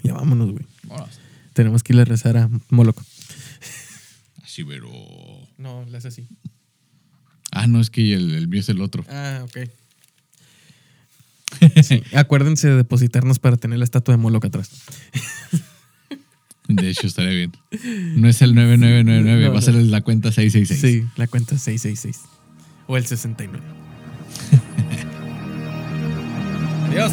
Ya vámonos, güey. Tenemos que ir a rezar a Moloco. Así, pero. No, le hace así. Ah, no, es que el, el mío es el otro. Ah, ok. Sí, acuérdense de depositarnos para tener la estatua de Moloch atrás. De hecho, estaría bien. No es el 9999, No, va a ser la cuenta 666. Sí, la cuenta es 666. O el 69. Adiós.